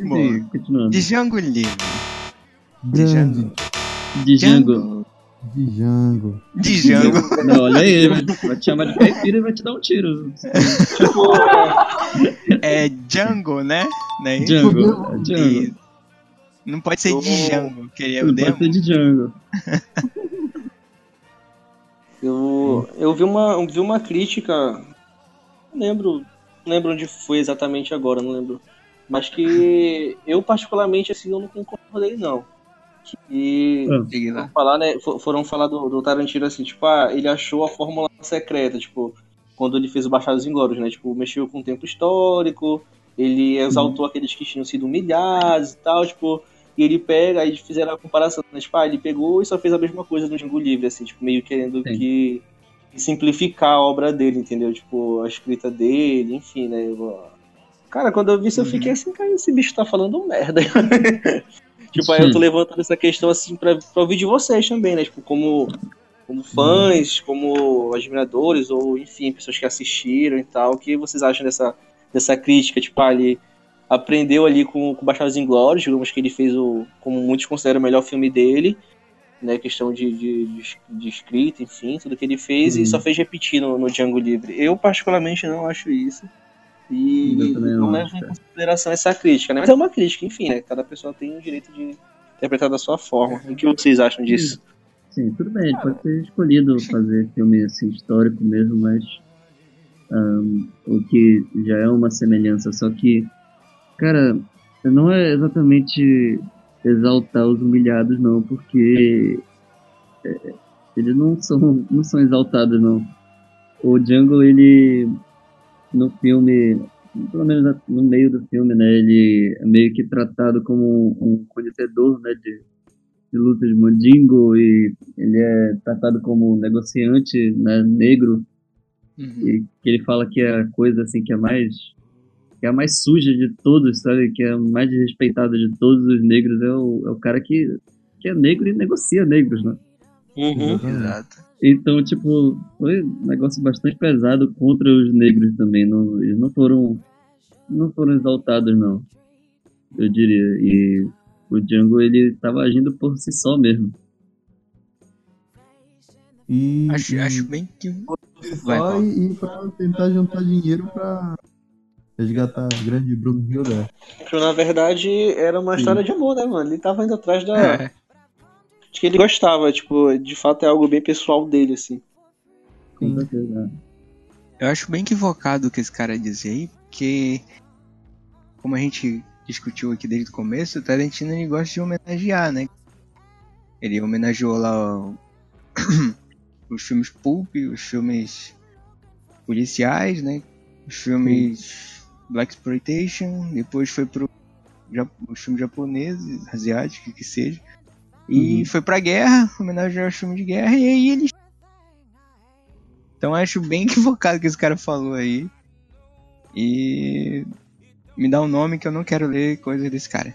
S2: Boa.
S3: E, continuando.
S2: De Django Livre.
S3: De Django.
S4: de Django.
S2: De Django.
S3: Não, olha aí, vai, te chamar de caipira e vai te dar um tiro.
S2: É Django, né? Não é isso?
S3: Django. É Django.
S2: Isso. Não pode ser de Django, que é o
S3: Não
S2: demo.
S3: pode ser de Django. (laughs)
S5: Eu, eu vi, uma, eu vi uma crítica. Não lembro, não lembro onde foi exatamente agora, não lembro. Mas que eu, particularmente, assim, eu não concordei, não. Que
S3: Ah.
S2: Lá.
S5: foram falar, né, fo- foram falar do, do Tarantino assim, tipo, ah, ele achou a fórmula secreta, tipo, quando ele fez o Bastardos Inglórios, né? Tipo, mexeu com o tempo histórico, ele exaltou aqueles que tinham sido humilhados e tal, tipo, e ele pega, aí fizeram a comparação, né? Tipo, ah, ele pegou e só fez a mesma coisa no Django Livre, assim, tipo, meio querendo
S3: Sim.
S5: que simplificar a obra dele, entendeu? Tipo, a escrita dele, enfim, né? Eu- Cara, quando eu vi isso, eu fiquei assim, cara, esse bicho tá falando merda. (laughs) tipo, aí eu tô levantando essa questão assim pra, pra ouvir de vocês também, né? Tipo, como, como fãs, como admiradores, ou enfim, pessoas que assistiram e tal. O que vocês acham dessa, dessa crítica? Tipo, ah, ele aprendeu ali com, com Bastardos Inglórios, digamos que ele fez o, como muitos consideram o melhor filme dele, né? Questão de, de, de, escrita, enfim, tudo que ele fez, e
S3: Uhum.
S5: só fez repetir no, no Django Livre. Eu, particularmente, não acho isso. E não
S3: acho,
S5: em consideração essa crítica, né? Mas é uma crítica, enfim, né? Cada pessoa tem o direito de interpretar da sua forma. O que vocês acham disso?
S3: Sim, tudo bem, ele pode ter escolhido fazer filme assim, histórico mesmo, mas ahn, o que já é uma semelhança, só que, cara, não é exatamente exaltar os humilhados, não, porque é, eles não são, não são exaltados, não. O Django, ele, no filme, pelo menos no meio do filme, né, ele é meio que tratado como um conhecedor, né, de, de luta de mandingo e ele é tratado como um negociante, né, negro,
S2: Uhum.
S3: e que ele fala que é a coisa, assim, que é mais que é a mais suja de todos, sabe? Que é a mais desrespeitada de todos os negros, é o, é o cara que, que é negro e negocia negros, né?
S5: Uhum.
S2: Exato.
S3: Então, tipo, foi um negócio bastante pesado contra os negros também. Não, eles não foram, não foram exaltados, não. Eu diria. E o Django, ele tava agindo por si só mesmo.
S4: E,
S2: Acho,
S4: e
S2: acho bem que. Vai,
S4: só
S2: Paulo.
S4: e, e pra tentar juntar dinheiro pra resgatar a grande Brunhilda.
S5: Porque, na verdade, era uma história de amor, né, mano? Ele tava indo atrás da.
S2: É,
S5: Acho que ele gostava, tipo, de fato é algo bem pessoal dele, assim.
S4: Sim.
S2: eu acho bem equivocado o que esse cara disse aí, porque. Como a gente discutiu aqui desde o começo, o Tarantino ele gosta de homenagear, né? Ele homenageou lá o- (coughs) os filmes pulp, os filmes policiais, né? Os filmes Black Exploitation, depois foi pro os filmes japoneses, asiáticos, que seja. E
S3: Uhum.
S2: foi pra guerra, homenagear os filmes de guerra, e aí ele. Então acho bem (laughs) equivocado o que esse cara falou aí. E. Me dá um nome que eu não quero ler coisas desse cara.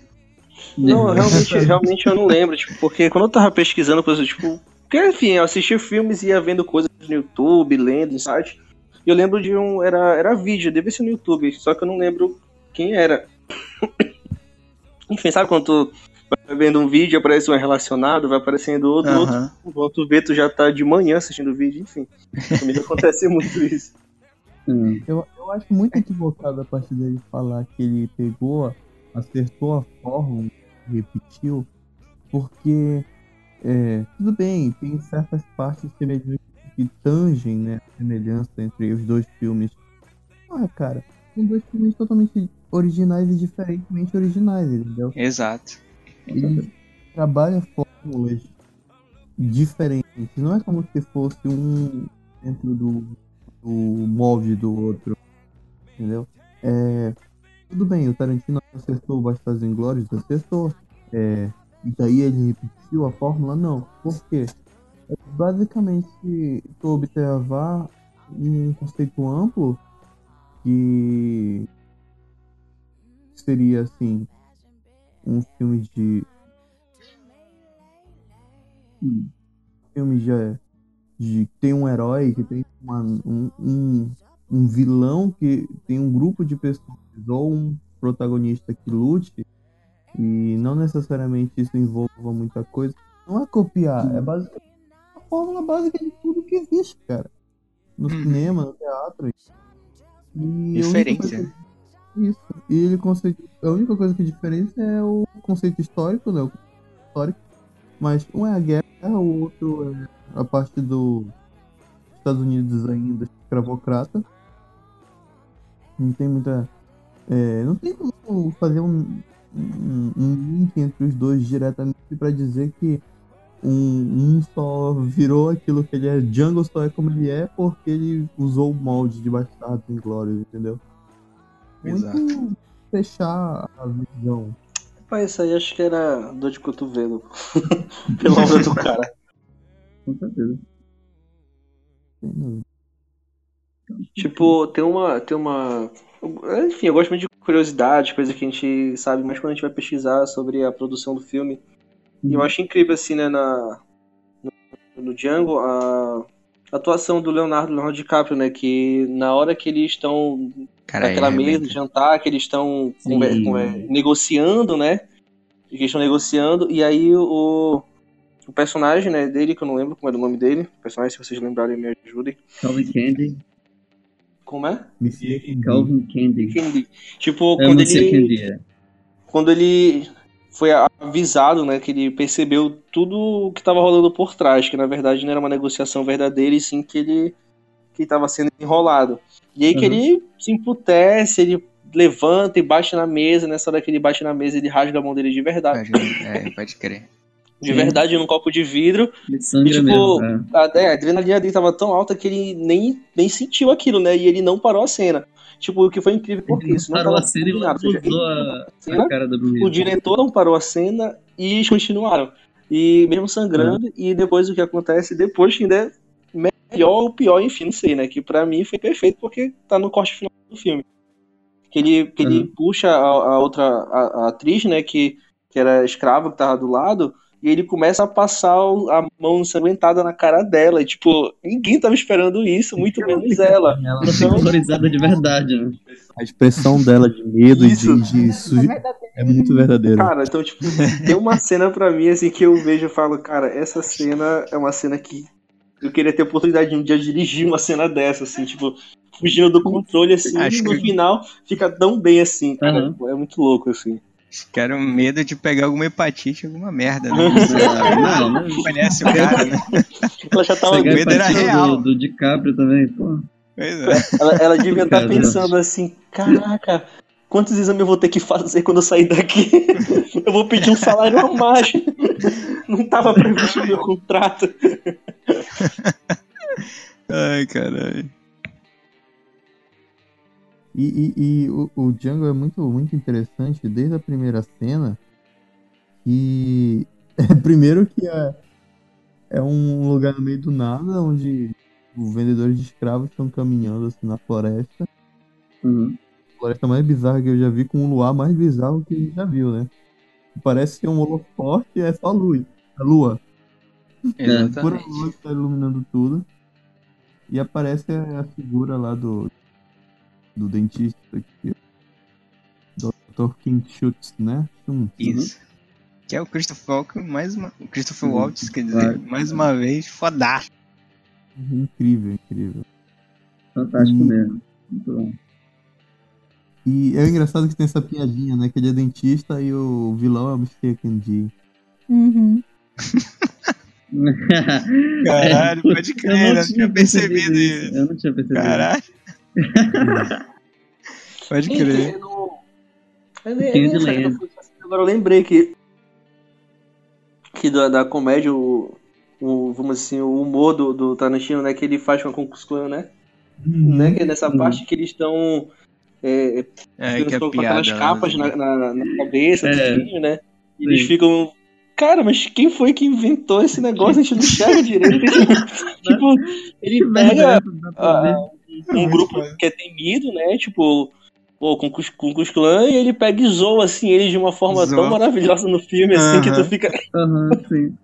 S5: Não, realmente, realmente eu não lembro, tipo, porque quando eu tava pesquisando coisas, tipo. Porque, enfim, eu assistia filmes e ia vendo coisas no YouTube, lendo em site. E eu lembro de um. Era, era vídeo, devia ser no YouTube, só que eu não lembro quem era. (coughs) enfim, sabe quando tu vendo um vídeo, aparece um relacionado, vai aparecendo outro, outro,
S2: Aham.
S5: quando tu vê, tu já tá de manhã assistindo o vídeo, enfim. Comigo acontece (laughs) muito isso.
S3: Hum.
S4: Eu, eu acho muito equivocado a partir dele falar que ele pegou, acertou a fórmula, repetiu, porque é, tudo bem, tem certas partes semelhantes que tangem né, a semelhança entre os dois filmes. Ah, cara, são dois filmes totalmente originais e diferentemente originais, entendeu?
S2: Exato.
S4: Trabalha fórmulas diferentes. Não é como se fosse um dentro do, do molde do outro. Entendeu? É, tudo bem, o Tarantino acertou Bastardos Inglórios, acertou. É, e daí ele repetiu a fórmula? Não. Por quê? É, basicamente, tu observar um conceito amplo que seria assim um filme de um filme de, de tem um herói que tem uma- um, um, um vilão que tem um grupo de pessoas ou um protagonista que lute e não necessariamente isso envolva muita coisa não é copiar é basicamente a fórmula básica de tudo que existe cara no
S2: Uhum.
S4: cinema no teatro e
S2: Referência.
S4: Isso. E ele conceito, a única coisa que diferença é o conceito histórico, né? O histórico. Mas um é a guerra, o outro é a parte do Estados Unidos ainda escravocrata. Não tem muita. é, não tem como fazer um, um, um link entre os dois diretamente pra dizer que um, um só virou aquilo que ele é. Django só é como ele é porque ele usou o molde de Bastardos Inglórios, entendeu? Muito
S2: Exato.
S4: fechar a visão.
S5: Rapaz, isso aí acho que era dor de cotovelo. (laughs) Pela obra do cara.
S3: Com certeza.
S5: Tipo, tem uma. Tem uma. Enfim, eu gosto muito de curiosidade, coisa que a gente sabe mais quando a gente vai pesquisar sobre a produção do filme. E eu acho incrível, assim, né, na. No, no Django, a atuação do Leonardo, Leonardo DiCaprio, né? Que na hora que eles estão
S2: Cara,
S5: naquela
S2: é,
S5: mesa de jantar, que eles estão negociando, né? Que eles estão negociando, e aí o, o personagem, né, dele, que eu não lembro como era o nome dele, o personagem, se vocês lembrarem, me ajudem.
S3: Calvin Candy.
S5: Como é?
S3: Calvin Candy.
S5: Candy. Tipo,
S3: É,
S5: quando ele,
S3: Candy, é.
S5: quando ele foi avisado, né, que ele percebeu tudo o que estava rolando por trás, que na verdade não era uma negociação verdadeira, e sim que ele que estava sendo enrolado. E aí que
S3: Uhum.
S5: ele se emputece, ele levanta e bate na mesa, nessa hora que ele bate na mesa, ele rasga a mão dele de verdade.
S2: É, pode crer.
S5: De verdade, num copo de vidro. E, tipo,
S3: mesmo. é.
S5: A, é, a adrenalina dele tava tão alta que ele nem, nem sentiu aquilo, né? E ele não parou a cena. Tipo, o que foi incrível porque isso não
S3: Parou a cena e.
S5: Ou seja,
S3: a,
S5: cena,
S3: a cara do
S5: o diretor não parou a cena e eles continuaram. E mesmo sangrando, e depois o que acontece, depois que ainda é melhor ou pior, enfim, não sei, né? Que pra mim foi perfeito porque tá no corte final do filme. Que ele, que ele puxa a, a outra a, a atriz, né, que, que era escrava, que tava do lado, e ele começa a passar a mão ensanguentada na cara dela. E, tipo, ninguém tava esperando isso, muito menos ela.
S3: Ela fica horrorizada de verdade, né?
S4: A expressão dela de medo e
S5: Isso.
S4: de, de sujo é muito verdadeira.
S5: Cara, então, tipo, tem uma cena pra mim, assim, que eu vejo e falo, cara, essa cena é uma cena que eu queria ter a oportunidade de um dia dirigir uma cena dessa, assim, tipo, fugindo do controle, assim,
S2: Acho
S5: e no
S2: que-
S5: final fica tão bem assim, cara. Pô, É muito louco, assim.
S2: Quero medo de pegar alguma hepatite, alguma merda, né? (laughs)
S3: Não, não,
S2: Não conhece o cara, né?
S5: Ela já tava.
S3: Pegar
S2: medo era real.
S3: Do, do DiCaprio também, pô.
S2: Pois é.
S5: Ela, ela devia estar
S3: Caramba.
S5: pensando assim, caraca. Quantos exames eu vou ter que fazer quando eu sair daqui? (laughs) Eu vou pedir um salário a mais. (laughs) Não tava previsto no meu contrato. (laughs)
S2: Ai, caralho.
S4: E, e- e o, o Django é muito, muito interessante desde a primeira cena. E primeiro que é, é um lugar no meio do nada, onde os vendedores de escravos estão caminhando assim na floresta.
S3: Uhum.
S4: A floresta mais bizarra que eu já vi, com um luar mais bizarro que a gente já viu, né? Parece que é um holofote e é só luz. A lua. Pura
S2: Exatamente.
S4: luz que tá iluminando tudo. E aparece a figura lá do, do dentista aqui. Dr. King Schutz, né? Hum,
S2: Isso. Que é o Christopher Walken, mais uma. O Christopher
S3: Uhum.
S2: Waltz, quer dizer,
S3: Claro.
S2: mais uma vez, fodástico.
S4: Incrível, incrível.
S3: Fantástico
S4: Hum.
S3: mesmo. Muito bom.
S4: E é engraçado que tem essa piadinha, né? Que ele é dentista e o vilão é o Mr. Kenji.
S6: Uhum. (laughs)
S2: Caralho, pode
S3: Eu
S2: crer, não tinha percebido isso.
S3: Eu não tinha percebido.
S2: Caralho. (laughs) pode crer.
S5: Eu eu eu eu Agora eu lembrei que, que da, da comédia, o, o, vamos assim, o humor do, do Tarantino, né, que ele faz com a Concus Clan, né? né? Que é nessa
S3: Uhum.
S5: parte que eles estão é,
S2: É, que é
S5: com
S2: piada.
S5: aquelas capas
S2: né?
S5: na, na, na cabeça
S3: É.
S5: dos filhos, né? E eles ficam. Cara, mas quem foi que inventou esse negócio? A gente não enxerga direito. (laughs) tipo, ele pega ah, um grupo que é temido, né? Tipo, pô, com com Cus Clan e ele pega e zoa assim eles de uma forma
S2: Zoa.
S5: tão maravilhosa no filme, assim, que tu fica.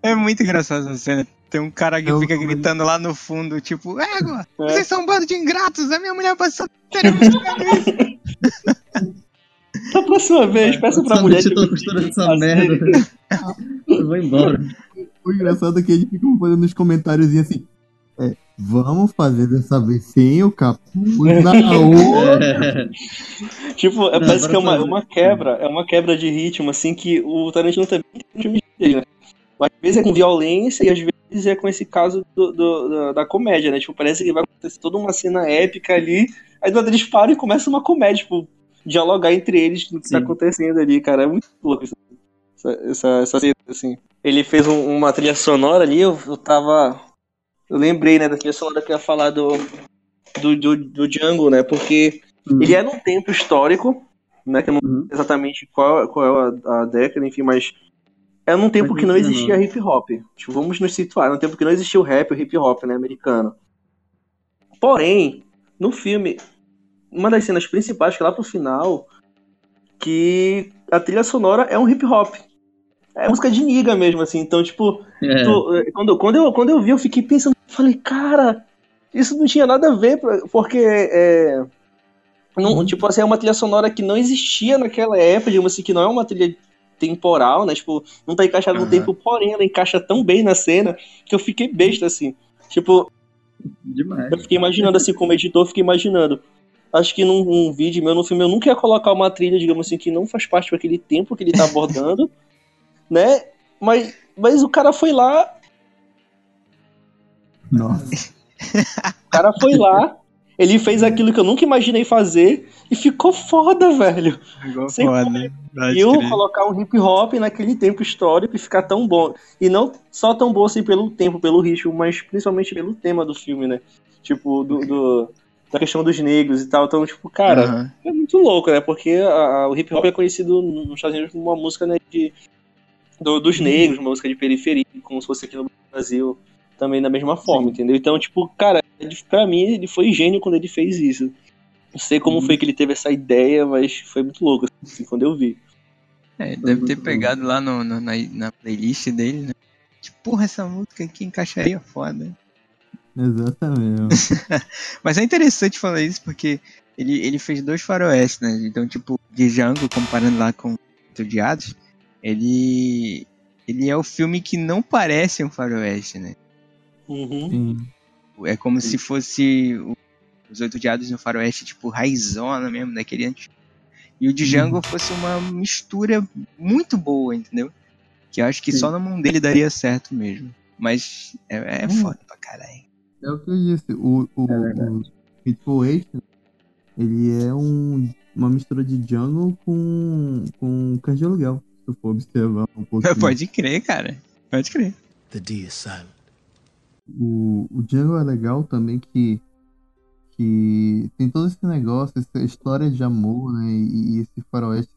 S2: É muito engraçado essa cena. Tem um cara que
S4: Eu-
S2: fica gritando lá no fundo, tipo, égua,
S5: É.
S2: vocês são um bando de ingratos, a minha mulher passou teremos isso.
S5: Da próxima vez, peça pra mulher.
S3: eu tô costurando essa
S5: a
S3: merda. Eu vou embora.
S4: O engraçado é que eles ficam fazendo nos comentários assim. É, vamos fazer dessa vez sem o capuz na (laughs) outra.
S3: É.
S5: Tipo, é,
S3: Não,
S5: parece que é uma, uma quebra, é uma quebra de ritmo, assim, que o Tarantino também tem né? Às vezes é com violência e às vezes é com esse caso do, do- da, da comédia, né? Tipo, parece que vai acontecer toda uma cena épica ali, aí do nada eles param e começa uma comédia, tipo, dialogar entre eles no que tá
S3: Sim.
S5: acontecendo ali, cara. É muito louco isso. Essa, essa, essa cena, assim. Ele fez um- uma trilha sonora ali, eu, eu tava. Eu lembrei, né, da trilha sonora que eu ia falar do, do, do, do Django, né? Porque
S3: Hum.
S5: ele é num tempo histórico, né? Que eu não
S3: Uhum.
S5: sei exatamente qual, qual é a, a década, enfim, mas é num tempo que não
S3: não
S5: existia hip hop. Tipo, vamos nos situar, num tempo que não existia o rap, o hip hop, né, americano. Porém, no filme, uma das cenas principais, que é lá pro final, que a trilha sonora é um hip hop. É música de niga mesmo, assim. Então, tipo,
S3: É.
S5: tu- eh, quando, quando, eu, quando eu vi, eu fiquei pensando, falei, cara, isso não tinha nada a ver, porque é, não, tipo assim, é uma trilha sonora que não existia naquela época, digamos assim, que não é uma trilha temporal, né? Tipo, não tá encaixada no
S2: Aham.
S5: tempo, porém ela encaixa tão bem na cena que eu fiquei besta, assim. Tipo,
S3: Demais.
S5: eu fiquei imaginando, assim, como editor, fiquei imaginando. Acho que num, num vídeo meu, no filme, eu nunca ia colocar uma trilha, digamos assim, que não faz parte daquele tempo que ele tá abordando, né? Mas, mas o cara foi lá,
S4: Nossa.
S5: o cara foi lá Ele fez aquilo que eu nunca imaginei fazer e ficou foda, velho.
S2: Igual
S5: Sem
S2: foda.
S5: E
S2: crer.
S5: colocar um hip hop naquele tempo histórico e ficar tão bom. E não só tão bom assim pelo tempo, pelo ritmo, mas principalmente pelo tema do filme, né? Tipo, do, do- da questão dos negros e tal. Então, tipo, cara,
S2: Aham.
S5: é muito louco, né? Porque a- a- o hip hop é conhecido nos Estados Unidos como uma música né, de, do- dos negros, uma música de periferia, como se fosse aqui no Brasil também da mesma forma, entendeu? Então, tipo, cara, pra mim ele foi gênio quando ele fez isso. Não sei como foi que ele teve essa ideia, mas foi muito louco, assim, quando eu vi.
S2: É, ele deve ter pegado lá no, no- na, na playlist dele, né? Tipo, porra, essa música aqui encaixaria foda.
S4: Exatamente. (laughs)
S2: Mas é interessante falar isso porque ele, ele fez dois faroeste, né? Então, tipo, de Django, comparando lá com Odiados, ele. Ele é o filme que não parece um faroeste, né?
S5: Uhum.
S4: Sim.
S2: É como se fosse o- os Oito Diados no faroeste, tipo, raizona mesmo, daquele antigo. E o Django fosse uma mistura muito boa, entendeu? Que eu acho que
S3: Sim.
S2: só na mão dele daria certo mesmo. Mas é, é
S4: Hum.
S2: foda pra caralho.
S4: É o que eu disse. O, o,
S3: É
S4: o Hateful Eight, ele é um, uma mistura de Jungle com, com Cães de Aluguel. Eu for observar um pouquinho. (laughs)
S2: Pode crer, cara. Pode crer.
S8: The D is silent.
S4: O, o Django é legal também que, que tem todo esse negócio, essa história de amor, né? E, e esse faroeste.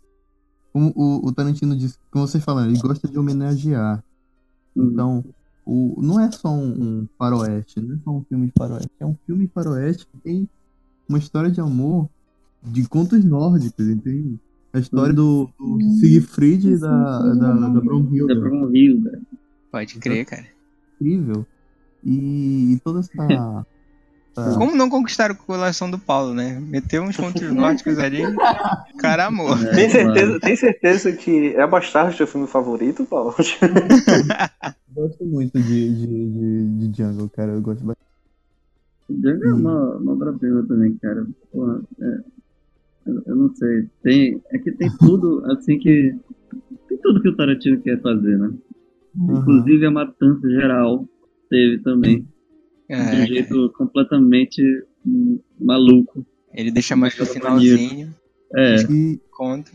S4: Como o, o Tarantino disse, como vocês falaram, ele gosta de homenagear.
S3: Uhum.
S4: Então, o, não é só um, um faroeste, não é só um filme de faroeste. É um filme faroeste que tem uma história de amor de contos nórdicos, entende? A história do, do Siegfried e da, da, da
S3: Da.
S4: Brunhilde.
S2: Pode crer, cara.
S4: Incrível. E, e toda essa... (laughs) essa-
S2: Como não conquistar o coração do Paulo, né? Meteu uns contos nórdicos ali. Cara, amor.
S3: É,
S5: Tem certeza, tem certeza que é Bastardo teu filme favorito, Paulo? (laughs)
S4: gosto muito de, de, de, de Jungle, cara. Eu gosto bastante.
S3: Django é uma, uma obra-prima também, cara. Porra, é, eu, eu não sei. Tem, é que tem tudo, (laughs) assim, que. Tem tudo que o Tarantino quer fazer, né?
S4: Uhum.
S3: Inclusive a matança geral teve também. de um
S2: É,
S3: jeito completamente maluco.
S2: ele deixa mais pro finalzinho.
S3: É,
S4: E,
S2: Contra.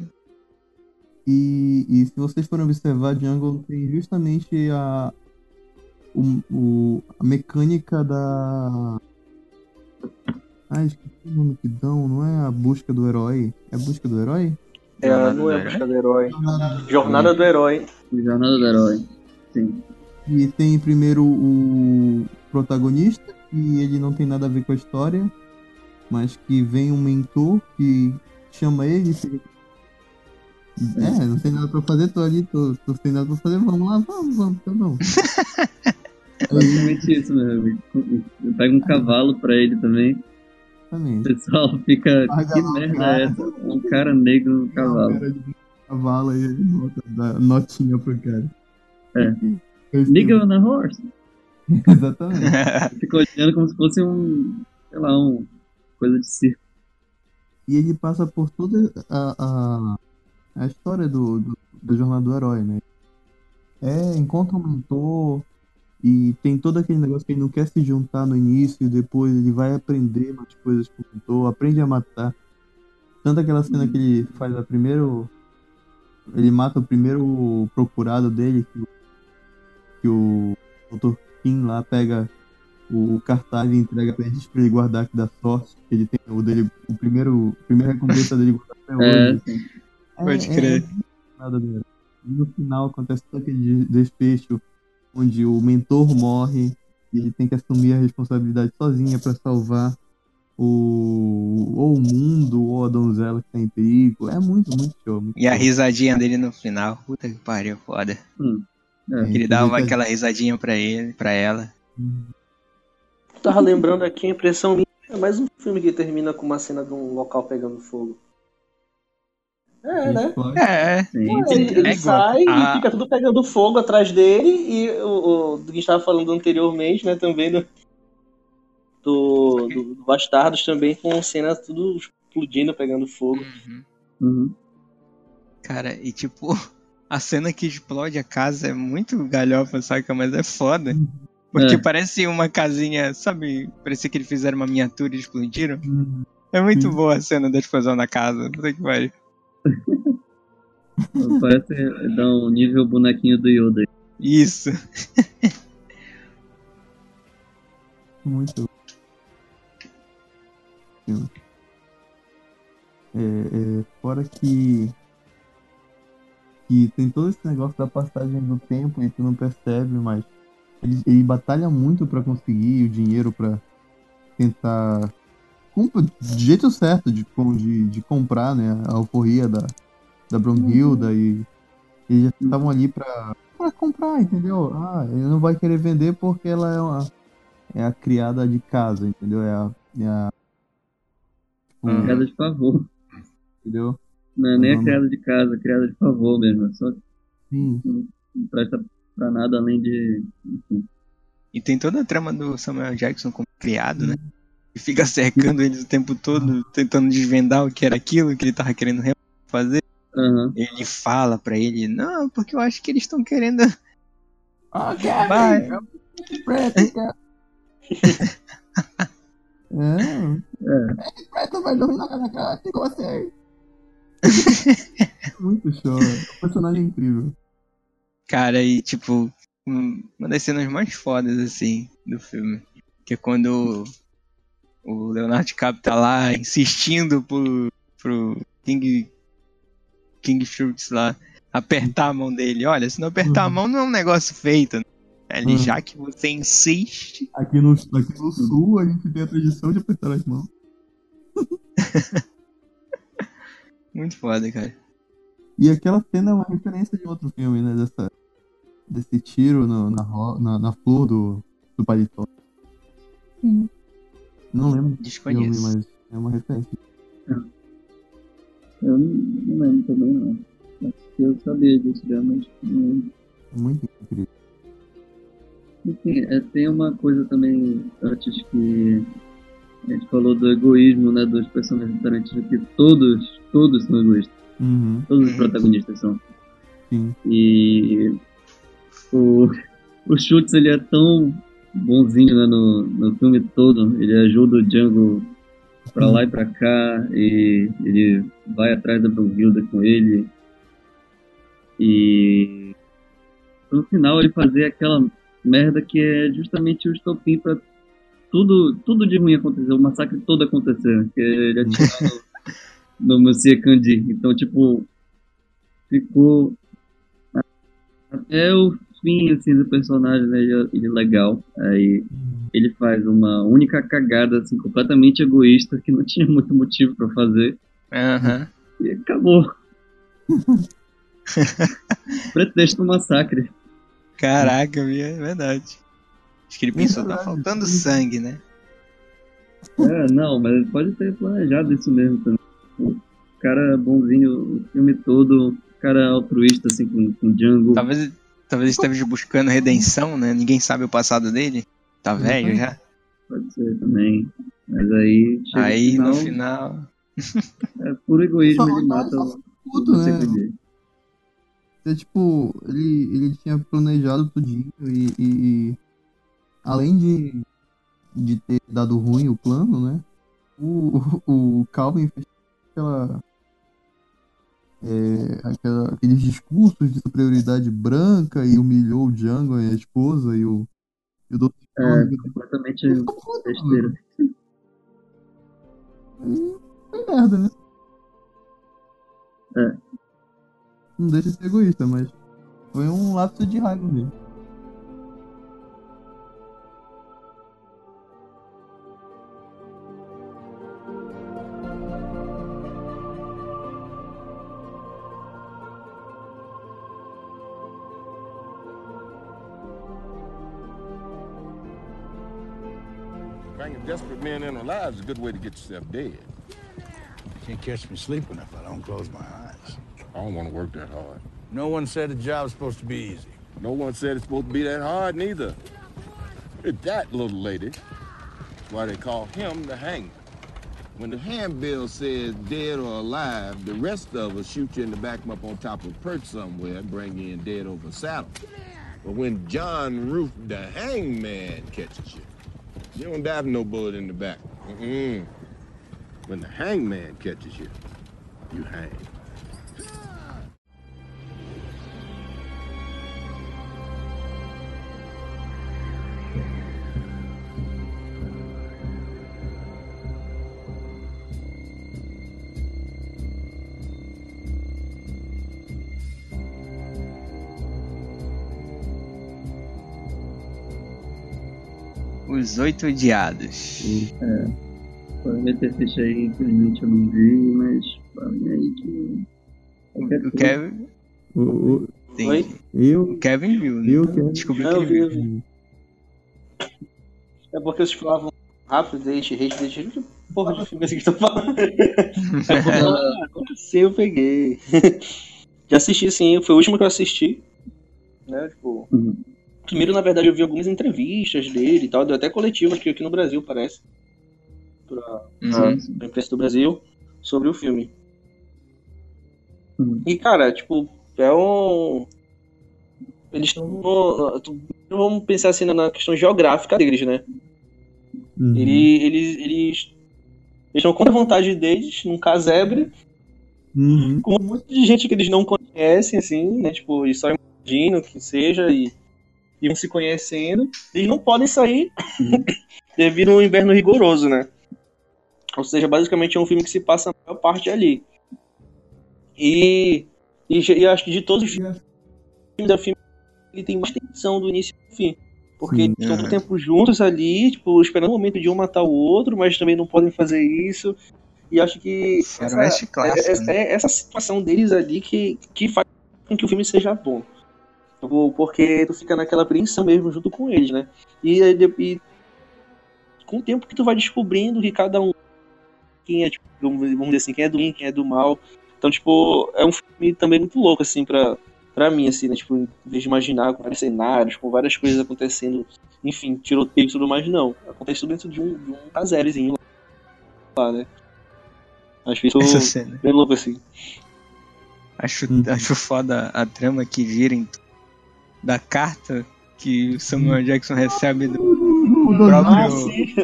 S4: e, e se vocês forem observar, Jungle tem justamente a, o, o- a mecânica da. Ah, esqueci o nome que dão, não é a busca do herói? É a busca do herói?
S5: É, não é Busca do Herói.
S4: Jornada
S5: Jornada do Herói.
S3: Jornada do Herói. Sim.
S4: E tem primeiro o protagonista, que ele não tem nada a ver com a história, mas que vem um mentor que chama ele e. É, não tem nada pra fazer, tô ali, tô, tô sem nada pra fazer, vamos lá, vamos, vamos, então vamos. (laughs)
S3: É basicamente isso mesmo. Pega um cavalo pra ele também. O
S4: Exatamente.
S3: pessoal fica. Que
S4: não,
S3: merda
S4: cara.
S3: é essa? Um cara negro no
S4: O
S3: cavalo.
S4: cara de cavalo e ele bota, dá notinha pro cara.
S3: É. Nigga on a horse. (laughs)
S4: Exatamente.
S3: Fica olhando como se fosse um. Sei lá, um. Coisa de circo.
S4: E ele passa por toda a, a, a história do, do, do Jornada do Herói, né? É, encontra um mentor e tem todo aquele negócio que ele não quer se juntar no início e depois ele vai aprender mais coisas com o mentor, aprende a matar. Tanto aquela cena que ele faz a primeiro. Ele mata o primeiro procurado dele, que, o- que o Dr. Kim lá pega o cartaz e entrega pra gente pra ele guardar que dá sorte. que Ele tem o dele, o primeiro, a primeira recompensa dele até
S3: É,
S4: hoje.
S3: sim.
S2: Pode crer.
S4: nada do herói. E no final acontece todo aquele desfecho onde o mentor morre e ele tem que assumir a responsabilidade sozinha pra salvar o ou o mundo ou a donzela que tá em perigo. É muito, muito show. Muito
S2: E a
S4: show.
S2: risadinha dele no final. Puta que pariu, foda.
S3: É.
S2: Ele dava aquela risadinha pra ele, pra ela.
S5: Tava lembrando aqui a impressão minha. É mais um filme que termina com uma cena de um local pegando fogo. É, né?
S2: É,
S3: Sim.
S5: Ele, ele
S2: É igual.
S5: sai
S2: Ah.
S5: e fica tudo pegando fogo atrás dele e o, o do que a gente tava falando anteriormente, né, também do, do, do, do Bastardos também com cenas tudo explodindo, pegando fogo.
S3: Uhum.
S2: Cara, e tipo, (laughs) a cena que explode a casa é muito galhofa, saca? Mas é foda. Porque
S3: É.
S2: parece uma casinha, sabe? Parecia que eles fizeram uma miniatura e explodiram.
S4: Uhum.
S2: É muito boa a cena da explosão na casa. Puta que pariu.
S3: Parece dar um nível bonequinho do Yoda.
S2: Isso. (laughs)
S4: Muito. É, é, fora que. Que tem todo esse negócio da passagem do tempo e tu não percebe, mas ele, ele batalha muito pra conseguir o dinheiro pra tentar. Do jeito certo de, de, de comprar, né? A alforria da, da Brunhilda e eles já estavam ali pra, pra comprar, entendeu? Ah, ele não vai querer vender porque ela é uma é a criada de casa, entendeu? É a. É a tipo,
S2: Uhum.
S3: Criada de favor.
S4: Entendeu?
S3: Não é nem a
S4: Uhum.
S3: criada de casa, a criada de favor mesmo. Só que
S4: Sim.
S3: não presta pra nada além de. Enfim.
S2: E tem toda a trama do Samuel Jackson como criado, né? E fica cercando eles o tempo todo, tentando desvendar o que era aquilo que ele tava querendo realmente fazer.
S3: Aham.
S2: Ele fala pra ele, não, porque eu acho que eles estão querendo.
S4: Ah,
S2: Vai.
S4: É,
S3: É.
S4: Preto vai dormir na cara você. (laughs) Muito show. O personagem é incrível.
S2: Cara, e tipo, um- uma das cenas mais fodas, assim, do filme. Que é quando o Leonardo DiCaprio tá lá insistindo pro, pro King, King Schultz lá apertar a mão dele. Olha, se não apertar a mão não é um negócio feito. né? Ele,
S4: Uhum.
S2: já que você insiste.
S4: Aqui no, aqui no sul a gente tem a tradição de apertar as mãos. (laughs)
S2: Muito foda, cara.
S4: E aquela cena é uma referência de outro filme, né? Dessa, desse tiro no- na, na, na flor do, do paletó.
S6: Sim.
S4: Não lembro do filme,
S2: Desconheço.
S4: mas é uma referência.
S3: Eu não, lembro também, não. Acho que Eu sabia disso já, mas não lembro.
S4: É muito incrível.
S3: Enfim, é, tem uma coisa também antes que a gente falou do egoísmo, né, dos personagens do Tarantino, que todos, todos são egoístas.
S4: Uhum,
S3: Todos os protagonistas são.
S4: sim.
S3: E o, (laughs) o Schultz, ele é tão bonzinho né, no, no filme todo. Ele ajuda o Django pra lá e pra cá. E ele vai atrás da Brunhilda com ele. E no final ele fazer aquela merda que é justamente o estopim pra tudo, tudo de ruim acontecer, o massacre todo acontecer. Que ele atirar no, (laughs) no Monsieur Candy. Então, tipo, ficou até o fim assim do personagem né, ele, ele é legal. Aí ele faz uma única cagada assim completamente egoísta que não (laughs) tinha muito motivo pra fazer.
S2: Aham.
S3: e acabou. (laughs) Pretexto do massacre.
S2: Caraca, é verdade. Acho que ele pensou, tá faltando sangue, né?
S3: é não mas pode ter planejado isso mesmo também. O cara bonzinho o filme todo o cara altruísta assim com, com Django
S2: Talvez, talvez ele esteja buscando redenção, né? Ninguém sabe o passado dele. Tá velho já.
S3: pode ser também mas aí chega
S2: Aí
S3: no
S2: no
S3: final,
S2: final.
S3: é puro egoísmo ele mata
S4: só
S3: o,
S4: Puto,
S3: o
S4: né? É, tipo, ele, ele tinha planejado tudinho e, e- e além de, de ter dado ruim o plano, né? O, o, o Calvin fez aquela, é, aquela- aqueles discursos de superioridade branca e humilhou o Django e a esposa e o, e o Dr.
S3: É, completamente besteira.
S4: Foi merda, né?
S3: É.
S4: Não deixa de ser egoísta, mas foi um lapso de raiva dele.
S9: Men in alive is a good way to get yourself dead.
S10: Can't catch me sleeping if I don't close my eyes.
S9: I don't want to work that hard.
S10: No one said the job's supposed to be easy.
S9: No one said it's supposed to be that hard, neither. It's that little lady. That's why they call him the hangman. When the handbill says dead or alive, the rest of us shoot you in the back up on top of a perch somewhere and bring you in dead over saddle. But when John Roof, the hangman, catches you, you don't dive no bullet in the back. Mm-mm. When the hangman catches you, you hang.
S2: Os Oito Odiados.
S3: É. Poderia ter feito aí, infelizmente eu não vi, mas falem aí que.
S2: O. Kevin.
S4: O, o.
S5: Oi?
S4: eu,
S2: O Kevin viu, né?
S4: eu quero.
S2: Descobriu
S5: Não,
S2: que ele viu.
S5: vi. É porque vocês falavam rápido, hate, hate, hate. Que porra de filme é esse que estão falando? (laughs) É porque, ah, eu peguei. (laughs) Já assisti sim, foi o último que eu assisti. Né, tipo,
S3: Uhum.
S5: Primeiro, na verdade, eu vi algumas entrevistas dele e tal, deu até coletivas que aqui no Brasil, parece. Pra,
S2: Uhum.
S5: pra imprensa do Brasil, sobre o filme.
S3: Uhum.
S5: E, cara, tipo, é um. Eles estão. Vamos pensar assim na questão geográfica deles, né?
S4: Uhum.
S5: Ele, eles, eles, eles estão contra a vontade deles, num casebre,
S4: Uhum.
S5: com um monte de gente que eles não conhecem, assim, né? Tipo, eles só imaginam que seja e, e vão se conhecendo. Eles não podem sair (laughs) devido ao inverno rigoroso, né? Ou seja, basicamente é um filme que se passa a maior parte ali. E, e, e acho que de todos os filmes da filme, ele tem mais tensão do início ao fim. Porque
S4: Sim.
S5: eles estão todo tempo juntos ali, tipo, esperando o momento de um matar o outro, mas também não podem fazer isso. E acho que
S2: Faroeste clássico,
S5: é- é-
S2: né?
S5: é essa situação deles ali que, que faz com que o filme seja bom. Porque tu fica naquela apreensão mesmo junto com eles, né? E, e com o tempo que tu vai descobrindo que cada um quem é, tipo, vamos dizer assim, quem é do bem, quem é do mal. Então, tipo, é um filme também muito louco, assim, pra, pra mim, assim, né? Tipo, em vez de imaginar com vários cenários, com várias coisas acontecendo, enfim, tiroteio e tudo mais, não. Acontece tudo dentro de um, de um casérezinho lá, né? Acho isso
S2: Essa cena.
S5: bem louco, assim.
S2: Acho, acho foda a trama que gira em da carta que o Samuel Jackson recebe do
S5: Ah,
S2: próprio.
S5: sim.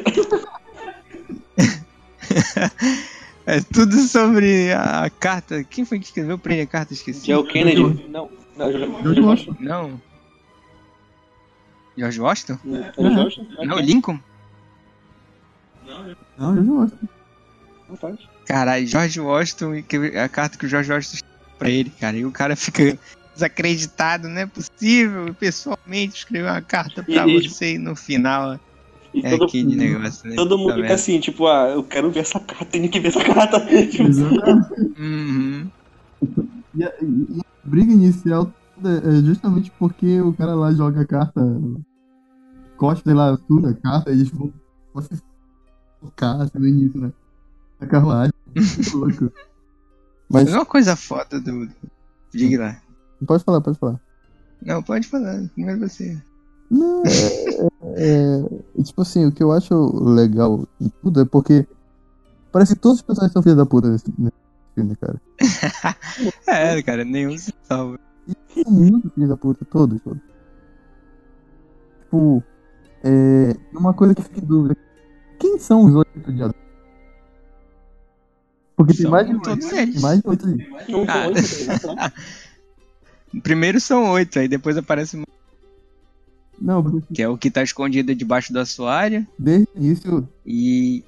S5: (laughs)
S2: é tudo sobre a, carta. Quem foi que escreveu pra ele a carta? Esqueci.
S5: Que é o Kennedy. Não, não,
S4: George Washington.
S2: Não. George Washington?
S5: O Jorge?
S2: Não, Lincoln?
S4: Não, eu não gosto.
S5: Rapaz.
S2: Caralho, George Washington e a carta que o George Washington escreveu pra ele, cara. E o cara fica desacreditado, não é possível pessoalmente escrever uma carta pra
S5: E-
S2: você e no final
S5: E
S2: é
S5: todo,
S2: aquele negócio, né?
S5: todo mundo
S2: Tá
S5: fica
S2: vendo?
S5: assim, tipo, ah, eu quero ver essa carta, tenho que ver essa carta. (laughs) Tipo,
S4: Exatamente.
S2: Uhum.
S4: E a, e a briga inicial é justamente porque o cara lá joga a carta, sei lá, suja a carta, e eles vão se focar assim, no início, né? A carruagem. (laughs) Muito louco. Mas
S2: Mas uma coisa foda do. do- Diga lá.
S4: Pode falar, pode falar.
S2: Não, pode falar. Primeiro você.
S4: Não, é, é- é- Tipo assim, o que eu acho legal em tudo é porque parece que todos os personagens são filhos da puta nesse, nesse filme, cara. (laughs)
S2: É, cara, nenhum se salva.
S4: São muito filhos da puta, todos, todos. Tipo, é. Uma coisa que fica em dúvida. Quem são os oito diabos? Porque tem mais de oito. Tem
S2: eles.
S4: mais de oito ali.
S5: não
S2: Ah. Primeiro são oito, aí depois aparece um
S4: Não, porque
S2: que é o que tá escondido debaixo do assoalho.
S4: desde o início.
S2: E.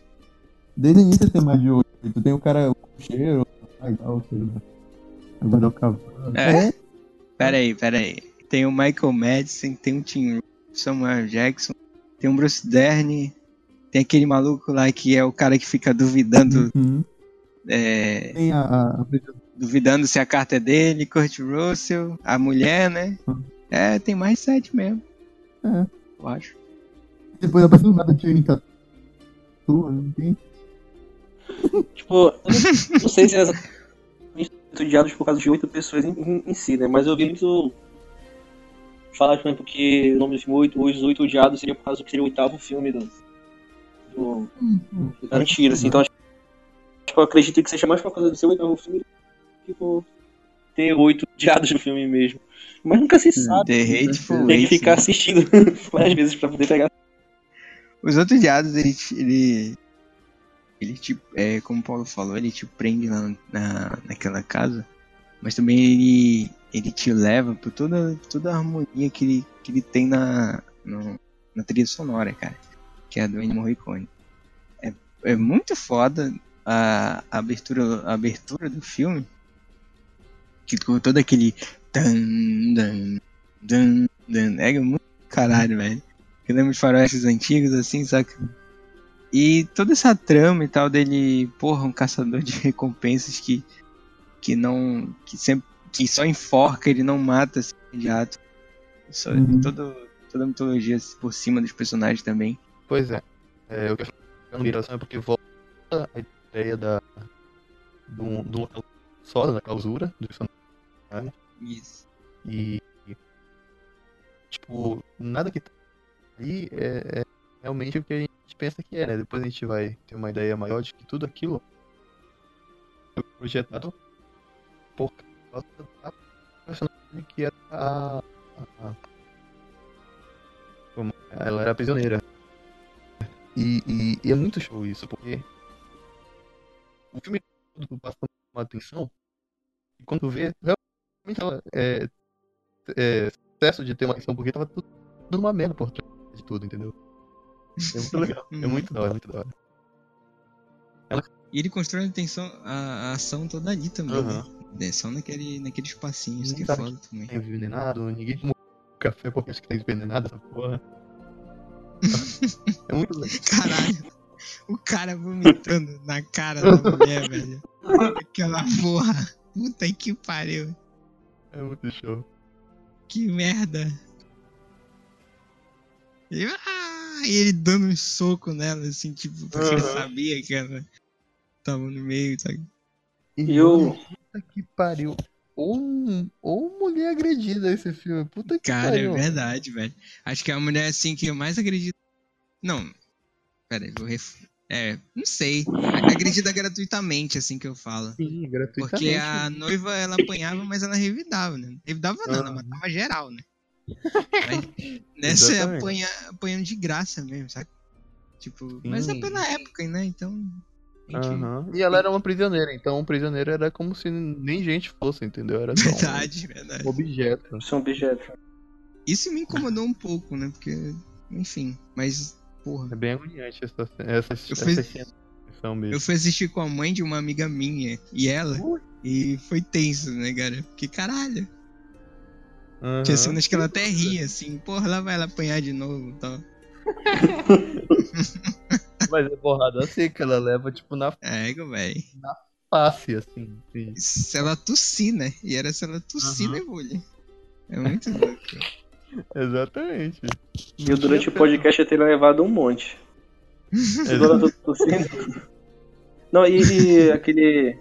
S4: Desde o início tem mais de oito. Tem o cara, o cheiro. Agora é o cavalo.
S2: É? Pera aí, pera aí. Tem o Michael Madison, tem o Tim Samuel Jackson, tem o Bruce Dern, tem aquele maluco lá que é o cara que fica duvidando,
S4: Uhum.
S2: é,
S4: Tem a, a
S2: duvidando se a carta é dele, Kurt Russell, a mulher, né?
S4: Uhum.
S2: É, tem mais sete mesmo.
S4: É.
S2: Eu acho.
S4: Depois apareceu nada de não tem? (laughs)
S5: Tipo, eu não, sei se é exatamente odiados por causa de oito pessoas em, em- em si, né? Mas eu vi muito falar, por exemplo, que o nome do filme oito, Os Oito Odiados seria por causa que seria o oitavo filme do, do, do Tarantino, assim. Então, acho- tipo, eu acredito que seja mais por causa do seu oitavo filme por, ter oito diados no filme mesmo. Mas nunca se sabe.
S2: The
S5: né? Tem que ficar
S2: né?
S5: assistindo (laughs) várias vezes pra poder pegar.
S2: Os outros diados, ele, ele, ele te, é, como o Paulo falou, ele te prende na, na, naquela casa, mas também ele, ele te leva por toda, toda a harmonia que ele, que ele tem na, no- na trilha sonora, cara, que é a do Ennio Morricone. É, é muito foda a, a abertura, a abertura do filme, que com todo aquele dan, dan, dan, dan, é muito caralho, velho. Eu lembro de faroestes antigos, assim, saca? E toda essa trama e tal dele, porra, um caçador de (laughs) recompensas que, que não. que sempre. que só enforca, ele não mata assim, imediato. Só,
S11: Uhum.
S2: todo, toda a mitologia assim, por cima dos personagens também.
S4: Pois é. é o que eu falo migração é porque volta a ideia da, do, do local só da clausura do personagem.
S2: Isso.
S4: E, tipo, nada que tá ali é, é realmente o que a gente pensa que é, né? Depois a gente vai ter uma ideia maior de que tudo aquilo foi projetado por causa da personagem que era a, a- como- ela era prisioneira. E, e- e é muito show isso, porque o filme todo passa uma atenção e quando vê, realmente ela é, é excesso de ter uma atenção, porque tava tudo, tudo uma merda por trás de tudo, entendeu? É muito (laughs) legal, é muito da hora, muito da hora.
S2: E ele constrói a, tensão, a, a ação toda ali também.
S4: Aham.
S2: Né? É só naquele, naquele espacinho, isso que é
S4: Ninguém
S2: foda também.
S4: É envenenado, ninguém tomou café porque acha que tá envenenado essa porra. (laughs) É muito legal.
S2: Caralho. O cara vomitando na cara da mulher, velho. Aquela porra. Puta que pariu.
S4: É muito show.
S2: Que merda. E, ah, e ele dando um soco nela, assim, tipo, porque ele
S4: Aham.
S2: sabia que ela tava no meio, sabe?
S4: E
S5: eu-
S4: Puta que pariu. Ou, ou mulher agredida esse filme. Puta que
S2: Cara,
S4: pariu.
S2: é verdade, velho. Acho que é a mulher, assim, que eu mais acredito. Não. Pera aí, vou ref... É, não sei. Agredida gratuitamente, assim que eu falo.
S4: Sim, gratuitamente.
S2: Porque a noiva, ela apanhava, mas ela revidava, né? Revidava não, ela
S4: Ah.
S2: matava geral, né? (laughs) Mas nessa é apanha, apanhando de graça mesmo, sabe? Tipo, mas é
S4: Sim.
S2: pela época, né? Então. gente-
S4: Aham. E ela era uma prisioneira, então um prisioneiro era como se nem gente fosse, entendeu? Era só um
S2: Verdade, verdade.
S4: objeto.
S5: São objetos.
S2: Isso me incomodou um pouco, né? Porque, enfim, mas, porra.
S4: É bem agoniante essa, essa,
S2: Eu
S4: essa
S2: fiz-
S4: cena mesmo.
S2: Eu fui assistir com a mãe de uma amiga minha e ela, e foi tenso, né, cara? Porque caralho.
S4: Aham.
S2: Tinha cenas que ela até ria, assim, porra, lá vai ela apanhar de novo e tal. (laughs)
S4: Mas é porrada assim que ela leva, tipo, na
S2: É, velho.
S4: face, assim. sim.
S2: Se ela tossir, né? E era se ela tossir
S4: Aham.
S2: na bolha. É muito louco. (laughs)
S4: Exatamente.
S5: E eu durante o podcast eu teria levado um monte. (laughs) Agora eu tô tossindo. Não, e, e aquele.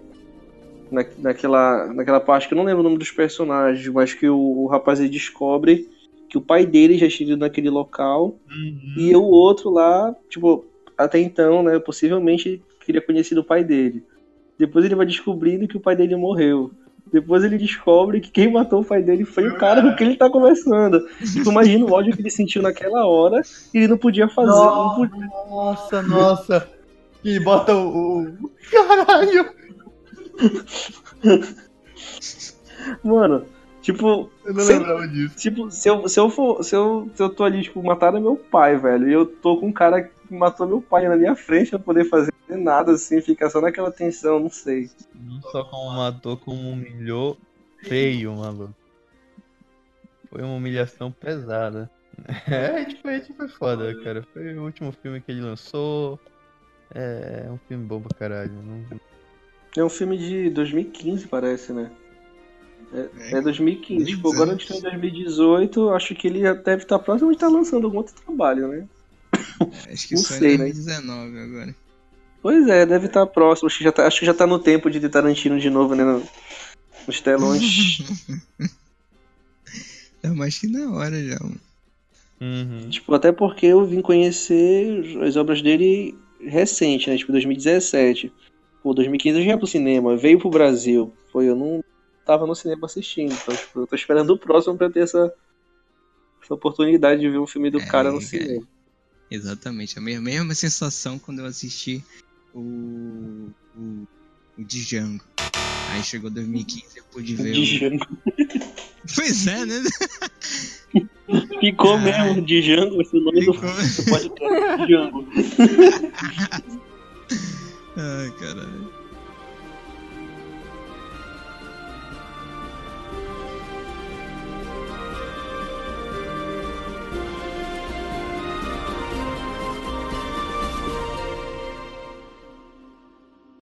S5: Na, naquela, naquela parte que eu não lembro o nome dos personagens, mas que o, o rapaz ele descobre que o pai dele já tinha ido naquele local
S4: Uhum.
S5: e o outro lá, tipo, até então, né, possivelmente queria conhecer o pai dele. Depois ele vai descobrindo que o pai dele morreu. Depois ele descobre que quem matou o pai dele foi o cara com quem ele tá conversando. Tipo, imagina o ódio que ele sentiu naquela hora e ele não podia fazer. Não podia...
S4: Nossa, nossa. E bota o. o- Caralho!
S5: Mano, tipo.
S4: Eu não
S5: se-
S4: lembrava disso.
S5: Tipo, se eu, se eu for. Se eu, se eu tô ali, tipo, mataram meu pai, velho. E eu tô com um cara matou meu pai na minha frente pra poder fazer nada assim, ficar só naquela tensão, não sei.
S4: Não só como matou, como humilhou feio, maluco. Foi uma humilhação pesada. (laughs) É, tipo, a gente foi foda, cara. Foi o último filme que ele lançou. É, é um filme bom pra caralho. Não...
S5: É um filme de 2015, parece, né? É,
S2: É,
S5: é 2015.
S2: dois
S5: Tipo, agora a gente tá em 2018, acho que ele já deve estar próximo de estar lançando algum outro trabalho, né? (laughs)
S2: Acho que
S5: Não
S2: só
S5: sei,
S2: em
S5: né?
S2: 2019 agora.
S5: Pois é, deve estar próximo. Acho que já tá, acho que já tá no tempo de ter Tarantino de novo, né? no- Nos telões. (laughs)
S2: É mais que na hora já. mano.
S4: Uhum.
S5: tipo, até porque eu vim conhecer as obras dele recente, né? Tipo, 2017. Pô, 2015 eu já ia pro cinema, veio pro Brasil. Foi, eu não. tava no cinema assistindo. Então, tipo, eu tô esperando o próximo pra ter essa, essa oportunidade de ver um filme do
S2: É,
S5: cara no
S2: cara.
S5: cinema.
S2: Exatamente, a mesma, mesma sensação quando eu assisti o, o, o Django. Aí chegou 2015 eu pude ver o...
S5: Django. (laughs)
S2: Pois é, né?
S5: Ficou mesmo, Django, o nome do, do podcast, Django. (laughs)
S2: Ai, caralho.